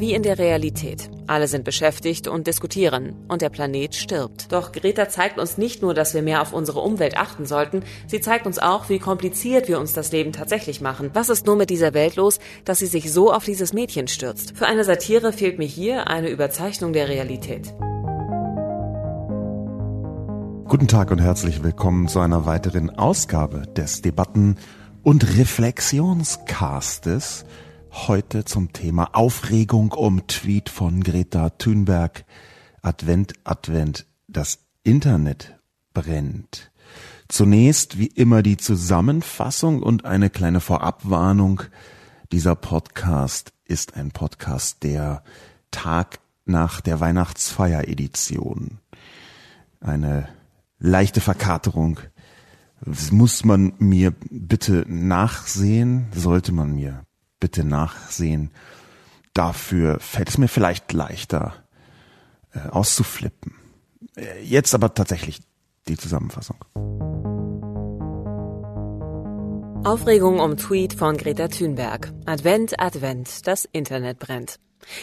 Wie in der Realität. Alle sind beschäftigt und diskutieren und der Planet stirbt. Doch Greta zeigt uns nicht nur, dass wir mehr auf unsere Umwelt achten sollten, sie zeigt uns auch, wie kompliziert wir uns das Leben tatsächlich machen. Was ist nur mit dieser Welt los, dass sie sich so auf dieses Mädchen stürzt? Für eine Satire fehlt mir hier eine Überzeichnung der Realität. Guten Tag und herzlich willkommen zu einer weiteren Ausgabe des Debatten- und Reflexionscastes Heute zum Thema Aufregung um Tweet von Greta Thunberg. Advent, Advent, das Internet brennt. Zunächst wie immer die Zusammenfassung und eine kleine Vorabwarnung. Dieser Podcast ist ein Podcast der Tag nach der Weihnachtsfeier-Edition. Eine leichte Verkaterung. Das muss man mir bitte nachsehen, sollte man mir bitte nachsehen. Dafür fällt es mir vielleicht leichter äh, auszuflippen. Äh, jetzt aber tatsächlich die Zusammenfassung. Aufregung um Tweet von Greta Thunberg. Advent, Advent, das Internet brennt.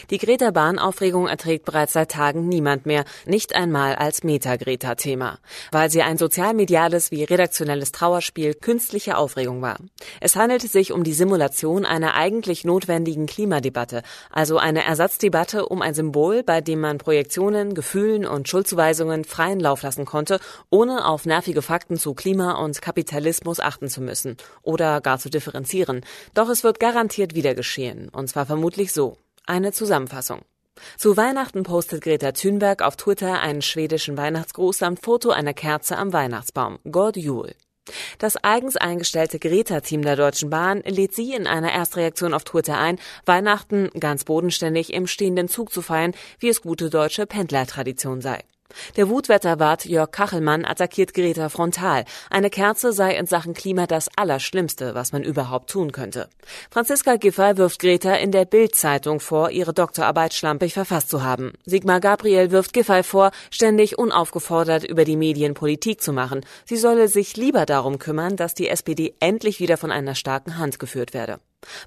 Die Greta-Bahn-Aufregung erträgt bereits seit Tagen niemand mehr, nicht einmal als Meta-Greta-Thema, weil sie ein sozialmediales wie redaktionelles Trauerspiel künstlicher Aufregung war. Es handelte sich um die Simulation einer eigentlich notwendigen Klimadebatte, also eine Ersatzdebatte um ein Symbol, bei dem man Projektionen, Gefühlen und Schuldzuweisungen freien Lauf lassen konnte, ohne auf nervige Fakten zu Klima und Kapitalismus achten zu müssen oder gar zu differenzieren. Doch es wird garantiert wieder geschehen, und zwar vermutlich so. Eine Zusammenfassung. Zu Weihnachten postet Greta Thunberg auf Twitter einen schwedischen Weihnachtsgruß samt Foto einer Kerze am Weihnachtsbaum. God Jul. Das eigens eingestellte Greta-Team der Deutschen Bahn lädt sie in einer Erstreaktion auf Twitter ein, Weihnachten ganz bodenständig im stehenden Zug zu feiern, wie es gute deutsche Pendlertradition sei. Der Wutwetterwart Jörg Kachelmann attackiert Greta frontal. Eine Kerze sei in Sachen Klima das Allerschlimmste, was man überhaupt tun könnte. Franziska Giffey wirft Greta in der Bild-Zeitung vor, ihre Doktorarbeit schlampig verfasst zu haben. Sigmar Gabriel wirft Giffey vor, ständig unaufgefordert über die Medien Politik zu machen. Sie solle sich lieber darum kümmern, dass die SPD endlich wieder von einer starken Hand geführt werde.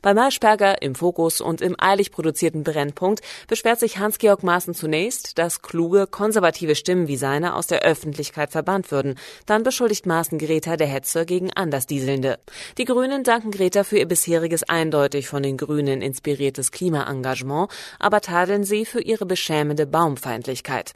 Bei Maischberger im Fokus und im eilig produzierten Brennpunkt beschwert sich Hans-Georg Maaßen zunächst, dass kluge, konservative Stimmen wie seine aus der Öffentlichkeit verbannt würden. Dann beschuldigt Maaßen Greta der Hetze gegen Andersdieselnde. Die Grünen danken Greta für ihr bisheriges eindeutig von den Grünen inspiriertes Klimaengagement, aber tadeln sie für ihre beschämende Baumfeindlichkeit.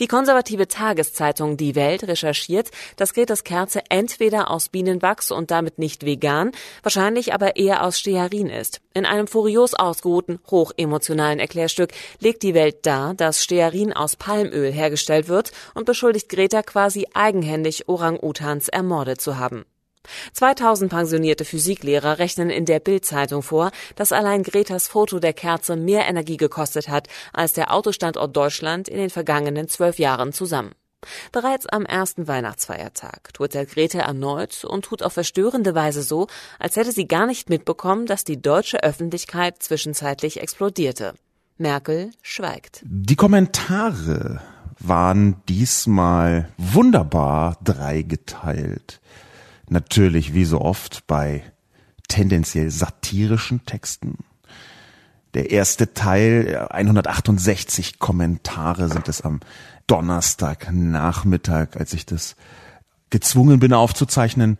Die konservative Tageszeitung Die Welt recherchiert, dass Gretas Kerze entweder aus Bienenwachs und damit nicht vegan, wahrscheinlich aber eher aus Stearin ist. In einem furios ausgeruhten, hochemotionalen Erklärstück legt die Welt dar, dass Stearin aus Palmöl hergestellt wird und beschuldigt Greta quasi eigenhändig Orang-Utans ermordet zu haben. 2000 pensionierte Physiklehrer rechnen in der Bild-Zeitung vor, dass allein Gretas Foto der Kerze mehr Energie gekostet hat als der Autostandort Deutschland in den vergangenen zwölf Jahren zusammen. Bereits am ersten Weihnachtsfeiertag twittert Greta erneut und tut auf verstörende Weise so, als hätte sie gar nicht mitbekommen, dass die deutsche Öffentlichkeit zwischenzeitlich explodierte. Merkel schweigt. Die Kommentare waren diesmal wunderbar dreigeteilt natürlich wie so oft bei tendenziell satirischen Texten. Der erste Teil, 168 Kommentare sind es am Donnerstagnachmittag, als ich das gezwungen bin aufzuzeichnen.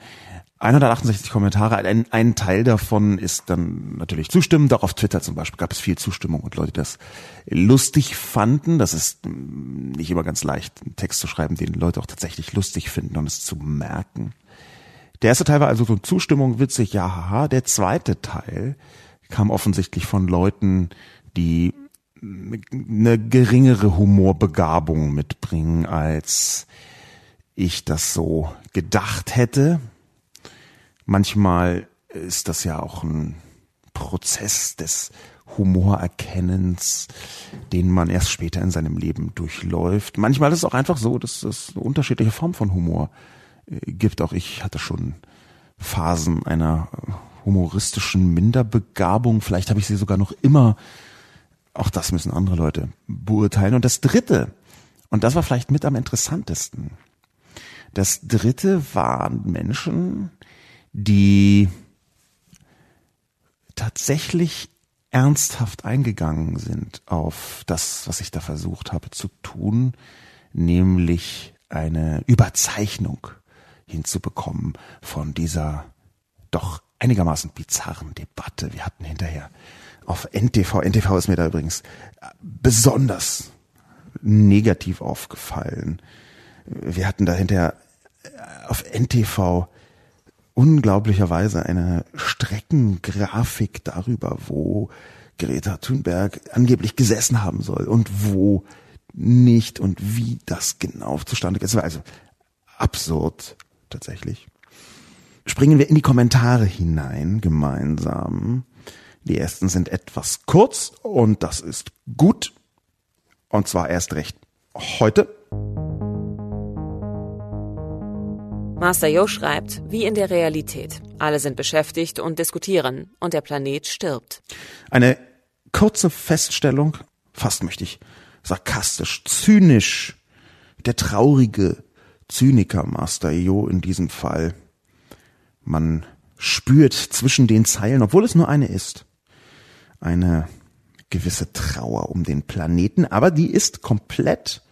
168 Kommentare, ein, ein Teil davon ist dann natürlich zustimmend. Auch auf Twitter zum Beispiel gab es viel Zustimmung und Leute, die das lustig fanden. Das ist nicht immer ganz leicht, einen Text zu schreiben, den Leute auch tatsächlich lustig finden und es zu merken. Der erste Teil war also so Zustimmung, witzig, ja, haha. Der zweite Teil kam offensichtlich von Leuten, die eine geringere Humorbegabung mitbringen, als ich das so gedacht hätte. Manchmal ist das ja auch ein Prozess des Humorerkennens, den man erst später in seinem Leben durchläuft. Manchmal ist es auch einfach so, dass es eine unterschiedliche Form von Humor gibt. Auch ich hatte schon Phasen einer humoristischen Minderbegabung. Vielleicht habe ich sie sogar noch immer. Auch das müssen andere Leute beurteilen. Und das Dritte, und das war vielleicht mit am interessantesten, das Dritte waren Menschen, die tatsächlich ernsthaft eingegangen sind auf das, was ich da versucht habe zu tun, nämlich eine Überzeichnung hinzubekommen von dieser doch einigermaßen bizarren Debatte. Wir hatten hinterher auf NTV, NTV ist mir da übrigens besonders negativ aufgefallen. Wir hatten da hinterher auf NTV unglaublicherweise eine Streckengrafik darüber, wo Greta Thunberg angeblich gesessen haben soll und wo nicht und wie das genau zustande ist. Also absurd tatsächlich. Springen wir in die Kommentare hinein gemeinsam. Die ersten sind etwas kurz und das ist gut. Und zwar erst recht heute. Master Yo schreibt, wie in der Realität. Alle sind beschäftigt und diskutieren und der Planet stirbt. Eine kurze Feststellung, fast möchte ich sarkastisch, zynisch, der traurige Zyniker Master Yo in diesem Fall. Man spürt zwischen den Zeilen, obwohl es nur eine ist, eine gewisse Trauer um den Planeten, aber die ist komplett,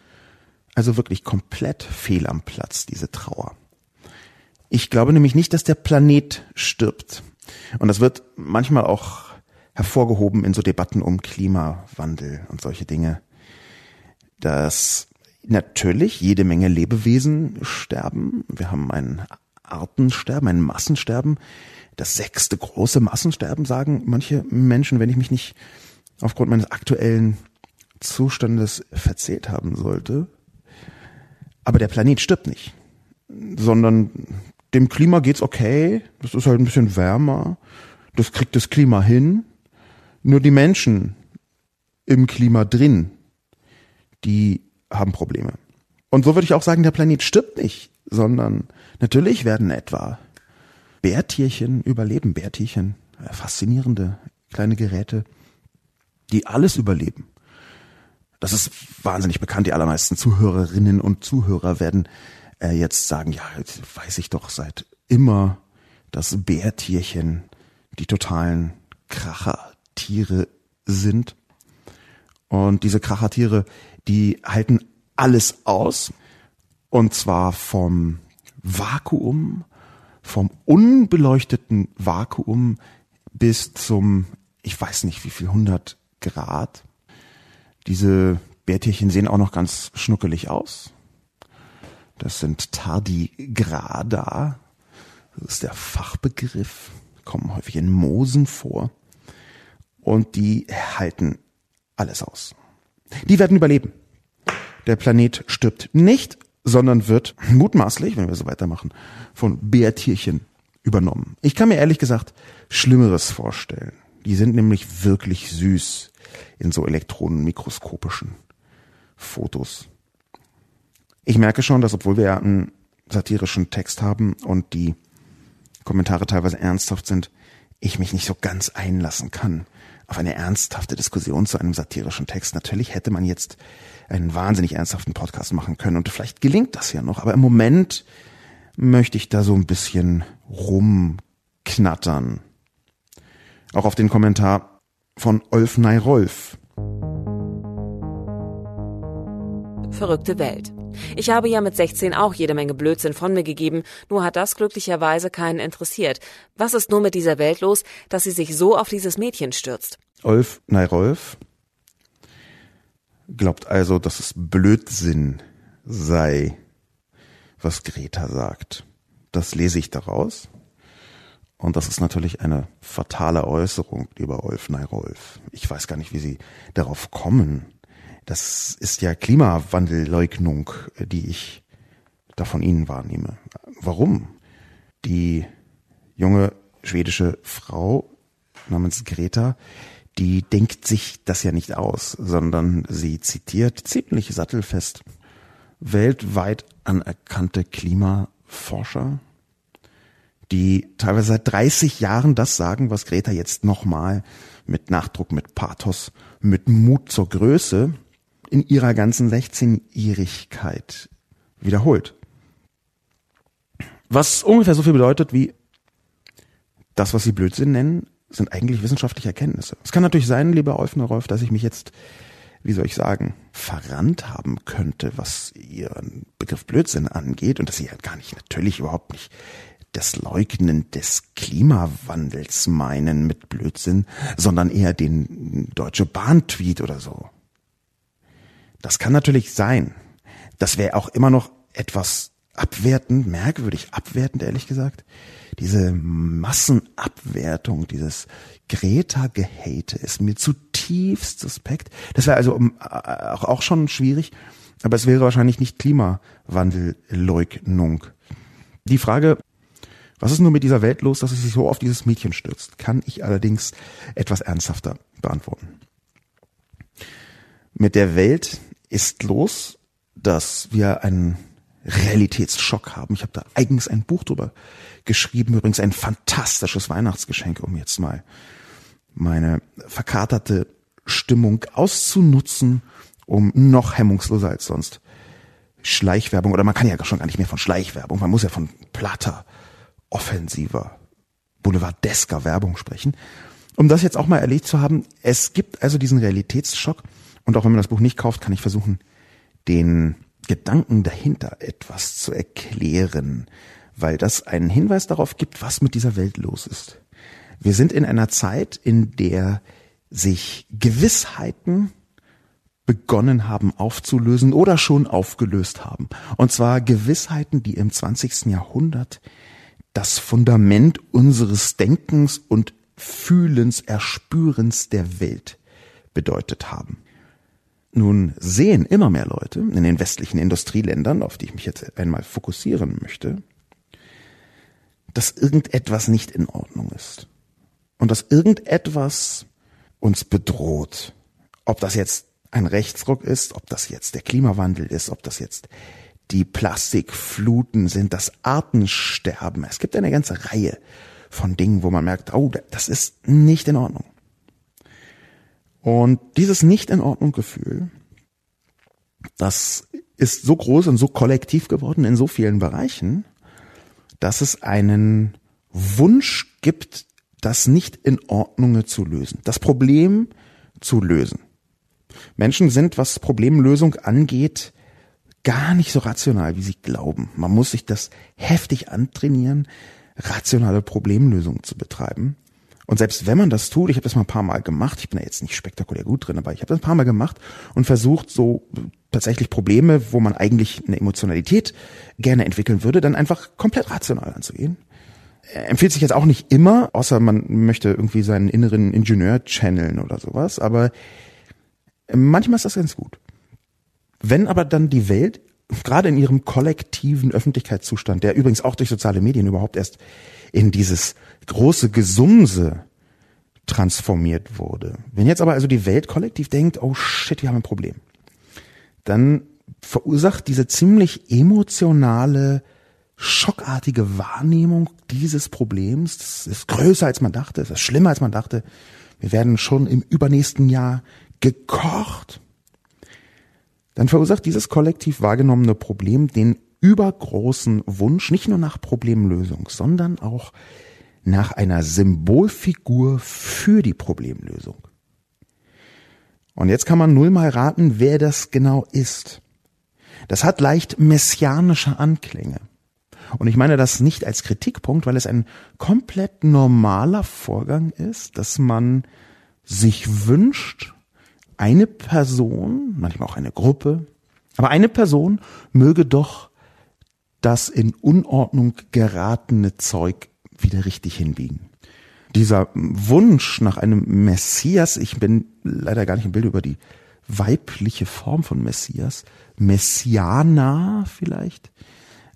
also wirklich komplett fehl am Platz, diese Trauer. Ich glaube nämlich nicht, dass der Planet stirbt. Und das wird manchmal auch hervorgehoben in so Debatten um Klimawandel und solche Dinge, dass natürlich jede Menge Lebewesen sterben. Wir haben ein Artensterben, ein Massensterben. Das sechste große Massensterben, sagen manche Menschen, wenn ich mich nicht aufgrund meines aktuellen Zustandes verzählt haben sollte. Aber der Planet stirbt nicht, sondern dem Klima geht's okay, das ist halt ein bisschen wärmer, das kriegt das Klima hin. Nur die Menschen im Klima drin, die haben Probleme. Und so würde ich auch sagen, der Planet stirbt nicht, sondern natürlich werden etwa Bärtierchen überleben, Bärtierchen, äh, faszinierende kleine Geräte, die alles überleben. Das ist wahnsinnig bekannt. Die allermeisten Zuhörerinnen und Zuhörer werden äh, jetzt sagen, ja, jetzt weiß ich doch seit immer, dass Bärtierchen die totalen Krachertiere sind. Und diese Krachertiere, die halten alles aus. Und zwar vom Vakuum, vom unbeleuchteten Vakuum bis zum, ich weiß nicht wie viel, 100 Grad. Diese Bärtierchen sehen auch noch ganz schnuckelig aus. Das sind Tardigrada. Das ist der Fachbegriff. Kommen häufig in Moosen vor. Und die halten alles aus. Die werden überleben. Der Planet stirbt nicht, sondern wird mutmaßlich, wenn wir so weitermachen, von Bärtierchen übernommen. Ich kann mir ehrlich gesagt Schlimmeres vorstellen. Die sind nämlich wirklich süß in so elektronenmikroskopischen Fotos. Ich merke schon, dass obwohl wir ja einen satirischen Text haben und die Kommentare teilweise ernsthaft sind, ich mich nicht so ganz einlassen kann auf eine ernsthafte Diskussion zu einem satirischen Text. Natürlich hätte man jetzt einen wahnsinnig ernsthaften Podcast machen können und vielleicht gelingt das ja noch, aber im Moment möchte ich da so ein bisschen rumknattern. Auch auf den Kommentar von Olf Neirolf. Verrückte Welt. Ich habe ja mit 16 auch jede Menge Blödsinn von mir gegeben, nur hat das glücklicherweise keinen interessiert. Was ist nur mit dieser Welt los, dass sie sich so auf dieses Mädchen stürzt? Olf Neirolf glaubt also, dass es Blödsinn sei, was Greta sagt. Das lese ich daraus. Und das ist natürlich eine fatale Äußerung, lieber Olf Neirolf. Ich weiß gar nicht, wie Sie darauf kommen. Das ist ja Klimawandelleugnung, die ich da von Ihnen wahrnehme. Warum? Die junge schwedische Frau namens Greta, die denkt sich das ja nicht aus, sondern sie zitiert ziemlich sattelfest weltweit anerkannte Klimaforscher, die teilweise seit 30 Jahren das sagen, was Greta jetzt nochmal mit Nachdruck, mit Pathos, mit Mut zur Größe in ihrer ganzen 16-Jährigkeit wiederholt. Was ungefähr so viel bedeutet wie das, was sie Blödsinn nennen, sind eigentlich wissenschaftliche Erkenntnisse. Es kann natürlich sein, lieber Olfner Rolf, dass ich mich jetzt, wie soll ich sagen, verrannt haben könnte, was ihren Begriff Blödsinn angeht und dass sie ja gar nicht, natürlich überhaupt nicht das Leugnen des Klimawandels meinen mit Blödsinn, sondern eher den Deutsche Bahn-Tweet oder so. Das kann natürlich sein. Das wäre auch immer noch etwas abwertend, merkwürdig abwertend, ehrlich gesagt. Diese Massenabwertung, dieses Greta-Gehate ist mir zutiefst suspekt. Das wäre also ähm, auch schon schwierig, aber es wäre wahrscheinlich nicht Klimawandelleugnung. Die Frage, was ist nur mit dieser Welt los, dass es sich so auf dieses Mädchen stürzt, kann ich allerdings etwas ernsthafter beantworten. Mit der Welt ist los, dass wir einen Realitätsschock haben. Ich habe da eigens ein Buch drüber geschrieben, übrigens ein fantastisches Weihnachtsgeschenk, um jetzt mal meine verkaterte Stimmung auszunutzen, um noch hemmungsloser als sonst Schleichwerbung, oder man kann ja schon gar nicht mehr von Schleichwerbung, man muss ja von platter, offensiver, boulevardesker Werbung sprechen. Um das jetzt auch mal erlebt zu haben, es gibt also diesen Realitätsschock und auch wenn man das Buch nicht kauft, kann ich versuchen, den Gedanken dahinter etwas zu erklären, weil das einen Hinweis darauf gibt, was mit dieser Welt los ist. Wir sind in einer Zeit, in der sich Gewissheiten begonnen haben aufzulösen oder schon aufgelöst haben. Und zwar Gewissheiten, die im 20. Jahrhundert das Fundament unseres Denkens und Fühlens, Erspürens der Welt bedeutet haben. Nun sehen immer mehr Leute in den westlichen Industrieländern, auf die ich mich jetzt einmal fokussieren möchte, dass irgendetwas nicht in Ordnung ist. Und dass irgendetwas uns bedroht. Ob das jetzt ein Rechtsruck ist, ob das jetzt der Klimawandel ist, ob das jetzt die Plastikfluten sind, das Artensterben. Es gibt eine ganze Reihe von Dingen, wo man merkt, oh, das ist nicht in Ordnung. Und dieses Nicht in Ordnung Gefühl, das ist so groß und so kollektiv geworden in so vielen Bereichen, dass es einen Wunsch gibt, das nicht in Ordnung zu lösen, das Problem zu lösen. Menschen sind, was Problemlösung angeht, gar nicht so rational, wie sie glauben. Man muss sich das heftig antrainieren, rationale Problemlösungen zu betreiben. Und selbst wenn man das tut, ich habe das mal ein paar Mal gemacht, ich bin da jetzt nicht spektakulär gut drin, aber ich habe das ein paar Mal gemacht und versucht, so tatsächlich Probleme, wo man eigentlich eine Emotionalität gerne entwickeln würde, dann einfach komplett rational anzugehen. Empfiehlt sich jetzt auch nicht immer, außer man möchte irgendwie seinen inneren Ingenieur channeln oder sowas, aber manchmal ist das ganz gut. Wenn aber dann die Welt gerade in ihrem kollektiven Öffentlichkeitszustand, der übrigens auch durch soziale Medien überhaupt erst in dieses große Gesumse transformiert wurde. Wenn jetzt aber also die Welt kollektiv denkt, oh shit, wir haben ein Problem, dann verursacht diese ziemlich emotionale, schockartige Wahrnehmung dieses Problems, das ist größer als man dachte, das ist schlimmer als man dachte. Wir werden schon im übernächsten Jahr gekocht. Dann verursacht dieses kollektiv wahrgenommene Problem den übergroßen Wunsch, nicht nur nach Problemlösung, sondern auch nach einer Symbolfigur für die Problemlösung. Und jetzt kann man null mal raten, wer das genau ist. Das hat leicht messianische Anklänge. Und ich meine das nicht als Kritikpunkt, weil es ein komplett normaler Vorgang ist, dass man sich wünscht, eine Person, manchmal auch eine Gruppe, aber eine Person möge doch das in Unordnung geratene Zeug wieder richtig hinbiegen. Dieser Wunsch nach einem Messias, ich bin leider gar nicht im Bild über die weibliche Form von Messias, Messiana vielleicht.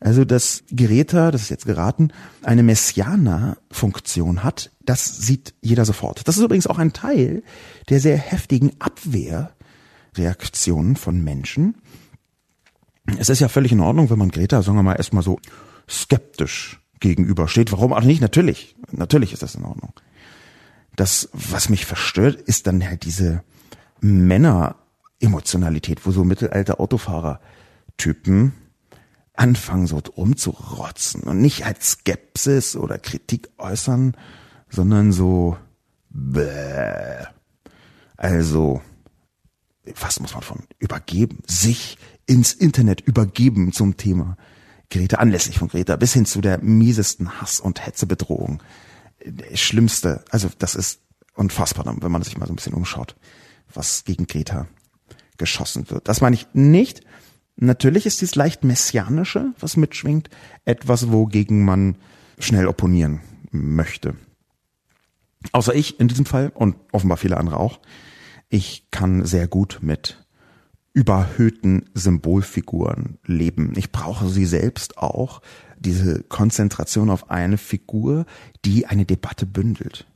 Also dass Geräter, das ist jetzt geraten, eine Messiana-Funktion hat, das sieht jeder sofort. Das ist übrigens auch ein Teil der sehr heftigen Abwehrreaktionen von Menschen, es ist ja völlig in Ordnung, wenn man Greta, sagen wir mal, erstmal so skeptisch gegenübersteht. Warum auch nicht? Natürlich, natürlich ist das in Ordnung. Das, was mich verstört, ist dann halt diese Männer-Emotionalität, wo so mittelalte Autofahrer-Typen anfangen so rumzurotzen und nicht als Skepsis oder Kritik äußern, sondern so bäh. Also, was muss man von übergeben? Sich ins Internet übergeben zum Thema Greta, anlässlich von Greta, bis hin zu der miesesten Hass- und Hetzebedrohung. Schlimmste, also das ist unfassbar, wenn man sich mal so ein bisschen umschaut, was gegen Greta geschossen wird. Das meine ich nicht. Natürlich ist dies leicht messianische, was mitschwingt, etwas, wogegen man schnell opponieren möchte. Außer ich in diesem Fall und offenbar viele andere auch. Ich kann sehr gut mit überhöhten Symbolfiguren leben. Ich brauche sie selbst auch, diese Konzentration auf eine Figur, die eine Debatte bündelt.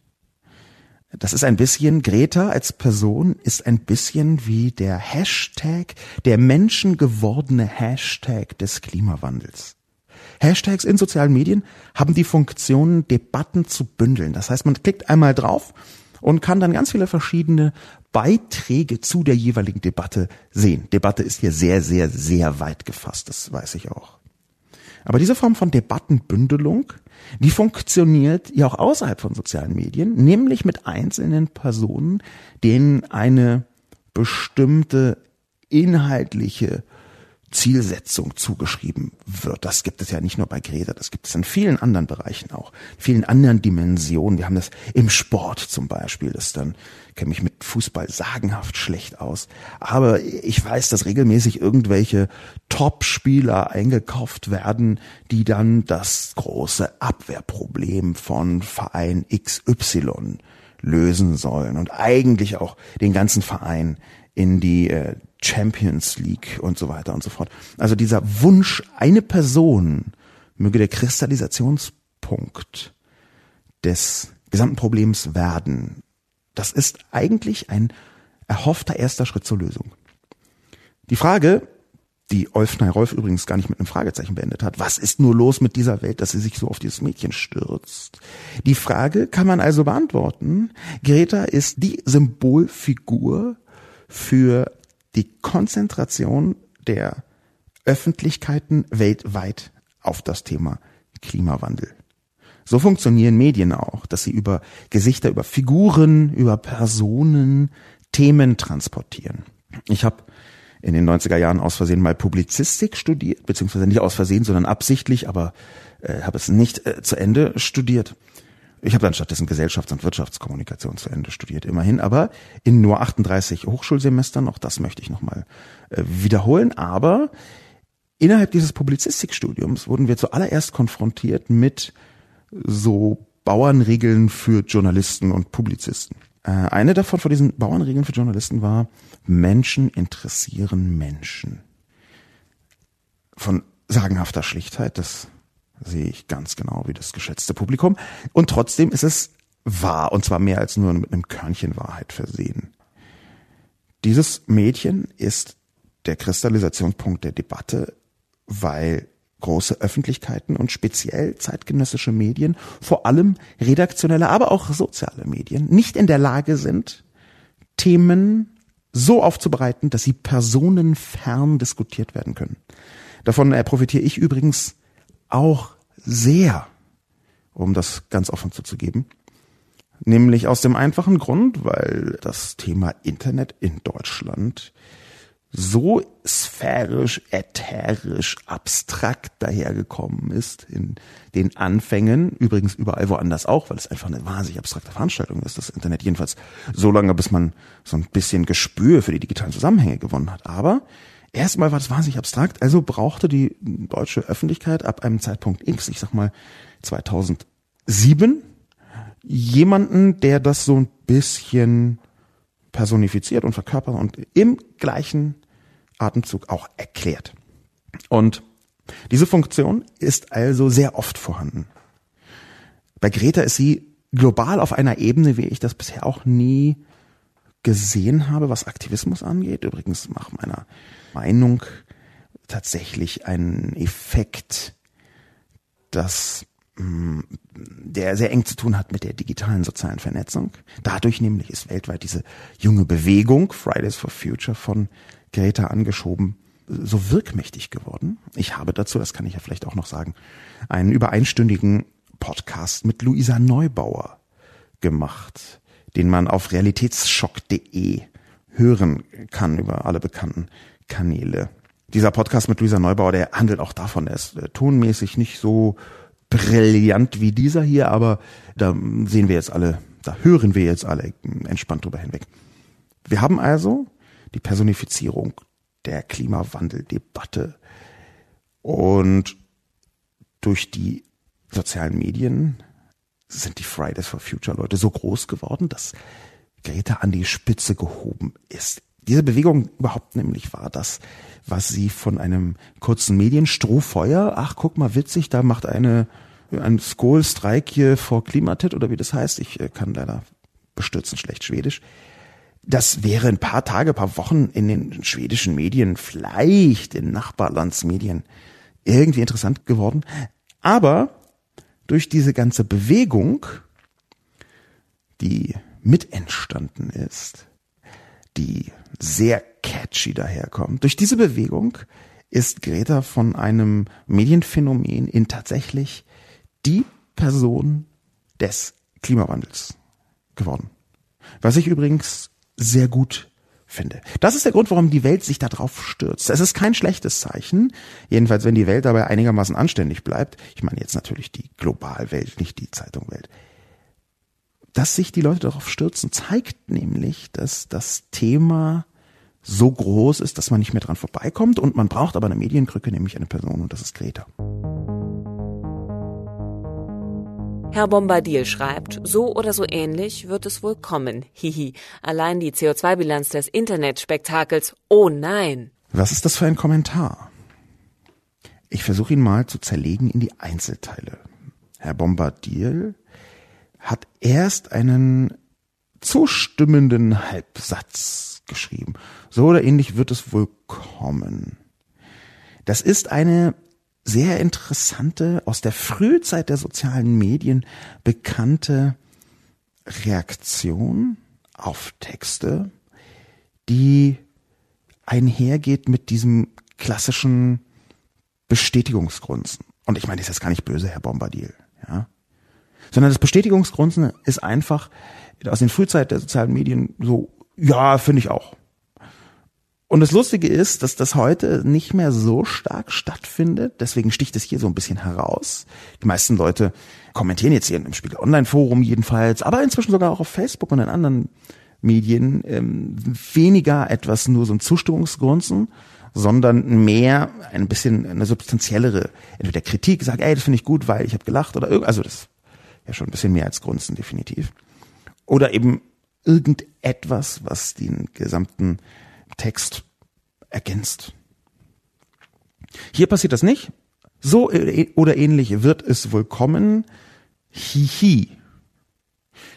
Das ist ein bisschen, Greta als Person ist ein bisschen wie der Hashtag, der menschengewordene Hashtag des Klimawandels. Hashtags in sozialen Medien haben die Funktion, Debatten zu bündeln. Das heißt, man klickt einmal drauf und kann dann ganz viele verschiedene Beiträge zu der jeweiligen Debatte sehen. Debatte ist hier sehr, sehr, sehr weit gefasst, das weiß ich auch. Aber diese Form von Debattenbündelung, die funktioniert ja auch außerhalb von sozialen Medien, nämlich mit einzelnen Personen, denen eine bestimmte inhaltliche Zielsetzung zugeschrieben wird. Das gibt es ja nicht nur bei Greta, das gibt es in vielen anderen Bereichen auch, vielen anderen Dimensionen. Wir haben das im Sport zum Beispiel, das dann kenne mich mit Fußball sagenhaft schlecht aus. Aber ich weiß, dass regelmäßig irgendwelche Top-Spieler eingekauft werden, die dann das große Abwehrproblem von Verein XY lösen sollen und eigentlich auch den ganzen Verein in die äh, Champions League und so weiter und so fort. Also dieser Wunsch, eine Person möge der Kristallisationspunkt des gesamten Problems werden, das ist eigentlich ein erhoffter erster Schritt zur Lösung. Die Frage, die Olfnei Rolf übrigens gar nicht mit einem Fragezeichen beendet hat, was ist nur los mit dieser Welt, dass sie sich so auf dieses Mädchen stürzt? Die Frage kann man also beantworten. Greta ist die Symbolfigur für die Konzentration der Öffentlichkeiten weltweit auf das Thema Klimawandel. So funktionieren Medien auch, dass sie über Gesichter, über Figuren, über Personen Themen transportieren. Ich habe in den 90er Jahren aus Versehen mal Publizistik studiert, beziehungsweise nicht aus Versehen, sondern absichtlich, aber äh, habe es nicht äh, zu Ende studiert. Ich habe dann stattdessen Gesellschafts- und Wirtschaftskommunikation zu Ende studiert, immerhin, aber in nur 38 Hochschulsemestern, auch das möchte ich nochmal äh, wiederholen, aber innerhalb dieses Publizistikstudiums wurden wir zuallererst konfrontiert mit so Bauernregeln für Journalisten und Publizisten. Äh, eine davon von diesen Bauernregeln für Journalisten war, Menschen interessieren Menschen. Von sagenhafter Schlichtheit, das sehe ich ganz genau wie das geschätzte Publikum. Und trotzdem ist es wahr, und zwar mehr als nur mit einem Körnchen Wahrheit versehen. Dieses Mädchen ist der Kristallisationspunkt der Debatte, weil große Öffentlichkeiten und speziell zeitgenössische Medien, vor allem redaktionelle, aber auch soziale Medien, nicht in der Lage sind, Themen so aufzubereiten, dass sie personenfern diskutiert werden können. Davon äh, profitiere ich übrigens auch sehr, um das ganz offen zuzugeben. Nämlich aus dem einfachen Grund, weil das Thema Internet in Deutschland so sphärisch, ätherisch, abstrakt dahergekommen ist in den Anfängen, übrigens überall woanders auch, weil es einfach eine wahnsinnig abstrakte Veranstaltung ist, das Internet jedenfalls so lange, bis man so ein bisschen Gespür für die digitalen Zusammenhänge gewonnen hat. Aber Erstmal war das wahnsinnig abstrakt, also brauchte die deutsche Öffentlichkeit ab einem Zeitpunkt X, ich sag mal 2007, jemanden, der das so ein bisschen personifiziert und verkörpert und im gleichen Atemzug auch erklärt. Und diese Funktion ist also sehr oft vorhanden. Bei Greta ist sie global auf einer Ebene, wie ich das bisher auch nie gesehen habe, was Aktivismus angeht. Übrigens nach meiner Meinung tatsächlich ein Effekt, dass der sehr eng zu tun hat mit der digitalen sozialen Vernetzung. Dadurch nämlich ist weltweit diese junge Bewegung Fridays for Future von Greta angeschoben so wirkmächtig geworden. Ich habe dazu, das kann ich ja vielleicht auch noch sagen, einen über einstündigen Podcast mit Luisa Neubauer gemacht, den man auf realitätsschock.de hören kann über alle bekannten Kanäle. Dieser Podcast mit Luisa Neubauer, der handelt auch davon, er ist äh, tonmäßig nicht so brillant wie dieser hier, aber da sehen wir jetzt alle, da hören wir jetzt alle entspannt drüber hinweg. Wir haben also die Personifizierung der Klimawandeldebatte und durch die sozialen Medien sind die Fridays for Future Leute so groß geworden, dass Greta an die Spitze gehoben ist. Diese Bewegung überhaupt nämlich war das, was sie von einem kurzen Medienstrohfeuer, ach guck mal witzig, da macht eine ein Skol-Streik hier vor Klimatit oder wie das heißt, ich äh, kann leider bestürzen schlecht Schwedisch. Das wäre ein paar Tage, paar Wochen in den schwedischen Medien, vielleicht in Nachbarlandsmedien irgendwie interessant geworden. Aber durch diese ganze Bewegung, die mit entstanden ist, die sehr catchy daherkommt. Durch diese Bewegung ist Greta von einem Medienphänomen in tatsächlich die Person des Klimawandels geworden. Was ich übrigens sehr gut finde. Das ist der Grund, warum die Welt sich da drauf stürzt. Es ist kein schlechtes Zeichen, jedenfalls wenn die Welt dabei einigermaßen anständig bleibt. Ich meine jetzt natürlich die Globalwelt, nicht die Zeitungwelt dass sich die Leute darauf stürzen, zeigt nämlich, dass das Thema so groß ist, dass man nicht mehr dran vorbeikommt und man braucht aber eine Medienkrücke, nämlich eine Person und das ist Greta. Herr Bombadil schreibt, so oder so ähnlich wird es wohl kommen. Hihi. Allein die CO2-Bilanz des Internetspektakels. Oh nein. Was ist das für ein Kommentar? Ich versuche ihn mal zu zerlegen in die Einzelteile. Herr Bombadil hat erst einen zustimmenden Halbsatz geschrieben. So oder ähnlich wird es wohl kommen. Das ist eine sehr interessante, aus der Frühzeit der sozialen Medien bekannte Reaktion auf Texte, die einhergeht mit diesem klassischen Bestätigungsgrunzen. Und ich meine, das ist gar nicht böse, Herr Bombadil, ja sondern das Bestätigungsgrunzen ist einfach aus den Frühzeit der sozialen Medien so, ja, finde ich auch. Und das Lustige ist, dass das heute nicht mehr so stark stattfindet. Deswegen sticht es hier so ein bisschen heraus. Die meisten Leute kommentieren jetzt hier im Spiegel Online Forum jedenfalls, aber inzwischen sogar auch auf Facebook und in anderen Medien ähm, weniger etwas nur so ein Zustimmungsgrunzen, sondern mehr ein bisschen eine substanziellere, entweder Kritik, sagt, ey, das finde ich gut, weil ich habe gelacht oder irgend, also das ja schon ein bisschen mehr als Grunzen, definitiv. Oder eben irgendetwas, was den gesamten Text ergänzt. Hier passiert das nicht. So oder ähnlich wird es wohl kommen. Hihi.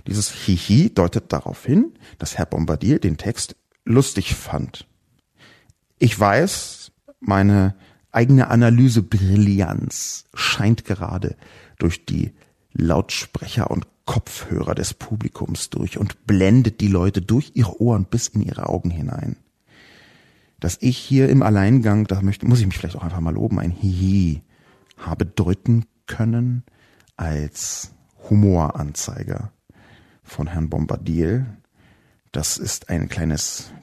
Dieses Hihi deutet darauf hin, dass Herr Bombardier den Text lustig fand. Ich weiß, meine eigene Analysebrillanz scheint gerade durch die Lautsprecher und Kopfhörer des Publikums durch und blendet die Leute durch ihre Ohren bis in ihre Augen hinein. Dass ich hier im Alleingang, da möchte, muss ich mich vielleicht auch einfach mal loben, ein Hihi habe deuten können als Humoranzeiger von Herrn Bombardier. Das ist ein kleines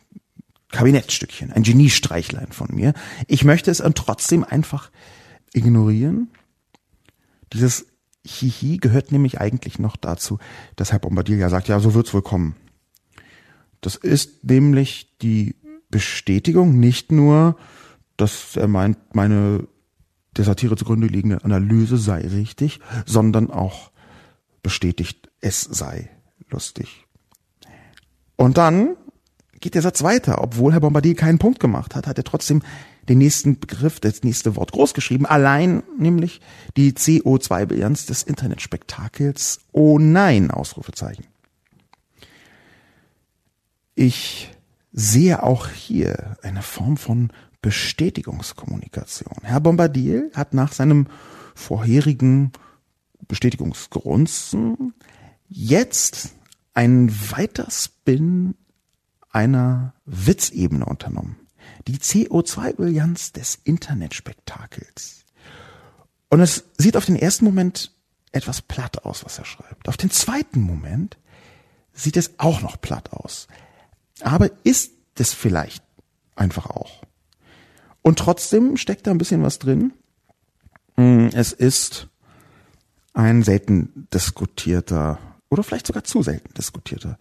Kabinettstückchen, ein Geniestreichlein von mir. Ich möchte es trotzdem einfach ignorieren. Dieses Hihi gehört nämlich eigentlich noch dazu, dass Herr Bombardier ja sagt, ja, so wird's wohl kommen. Das ist nämlich die Bestätigung nicht nur, dass er meint, meine der Satire zugrunde liegende Analyse sei richtig, sondern auch bestätigt, es sei lustig. Und dann geht der Satz weiter. Obwohl Herr Bombardier keinen Punkt gemacht hat, hat er trotzdem den nächsten Begriff, das nächste Wort groß geschrieben, allein nämlich die CO2-Bilanz des Internetspektakels. Oh nein, Ausrufezeichen. Ich sehe auch hier eine Form von Bestätigungskommunikation. Herr Bombardier hat nach seinem vorherigen Bestätigungsgrunzen jetzt ein weiter Spin einer Witzebene unternommen. Die CO2-Bilanz des Internetspektakels. Und es sieht auf den ersten Moment etwas platt aus, was er schreibt. Auf den zweiten Moment sieht es auch noch platt aus. Aber ist es vielleicht einfach auch. Und trotzdem steckt da ein bisschen was drin. Mm, es ist ein selten diskutierter oder vielleicht sogar zu selten diskutierter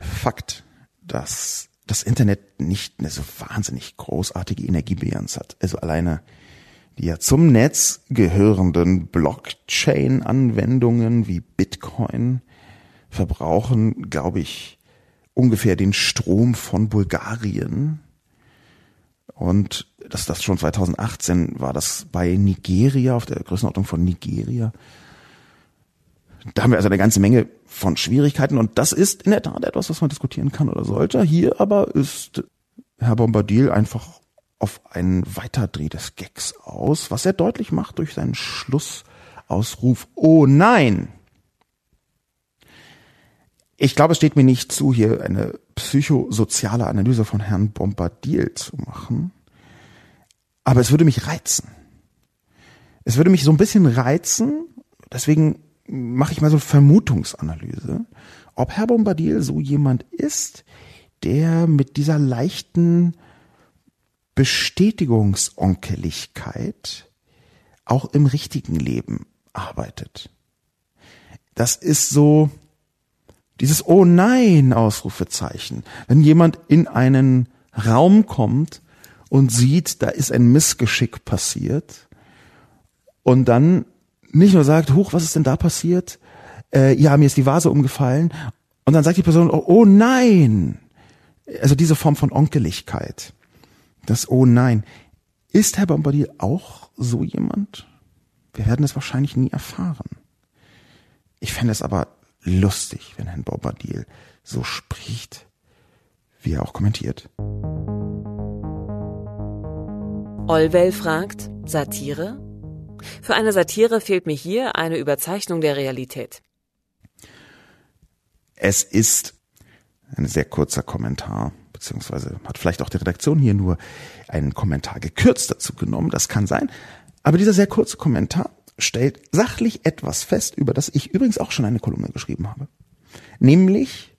Fakt, dass das Internet nicht eine so wahnsinnig großartige Energiebilanz hat. Also alleine die ja zum Netz gehörenden Blockchain-Anwendungen wie Bitcoin verbrauchen, glaube ich, ungefähr den Strom von Bulgarien. Und das, das schon 2018 war das bei Nigeria, auf der Größenordnung von Nigeria. Da haben wir also eine ganze Menge von Schwierigkeiten und das ist in der Tat etwas, was man diskutieren kann oder sollte. Hier aber ist Herr Bombadil einfach auf einen Weiterdreh des Gags aus, was er deutlich macht durch seinen Schlussausruf, oh nein! Ich glaube, es steht mir nicht zu, hier eine psychosoziale Analyse von Herrn Bombadil zu machen. Aber es würde mich reizen. Es würde mich so ein bisschen reizen, deswegen mache ich mal so eine Vermutungsanalyse, ob Herr Bombadil so jemand ist, der mit dieser leichten Bestätigungsonkeligkeit auch im richtigen Leben arbeitet. Das ist so dieses Oh nein Ausrufezeichen. Wenn jemand in einen Raum kommt und sieht, da ist ein Missgeschick passiert und dann nicht nur sagt, huch, was ist denn da passiert? Äh, ja, mir ist die Vase umgefallen. Und dann sagt die Person, oh, oh nein. Also diese Form von Onkeligkeit. Das Oh nein. Ist Herr Bombardier auch so jemand? Wir werden es wahrscheinlich nie erfahren. Ich fände es aber lustig, wenn Herr Bombardier so spricht, wie er auch kommentiert. Olwell fragt, Satire? Für eine Satire fehlt mir hier eine Überzeichnung der Realität. Es ist ein sehr kurzer Kommentar beziehungsweise hat vielleicht auch die Redaktion hier nur einen Kommentar gekürzt dazu genommen, das kann sein. Aber dieser sehr kurze Kommentar stellt sachlich etwas fest, über das ich übrigens auch schon eine Kolumne geschrieben habe. Nämlich,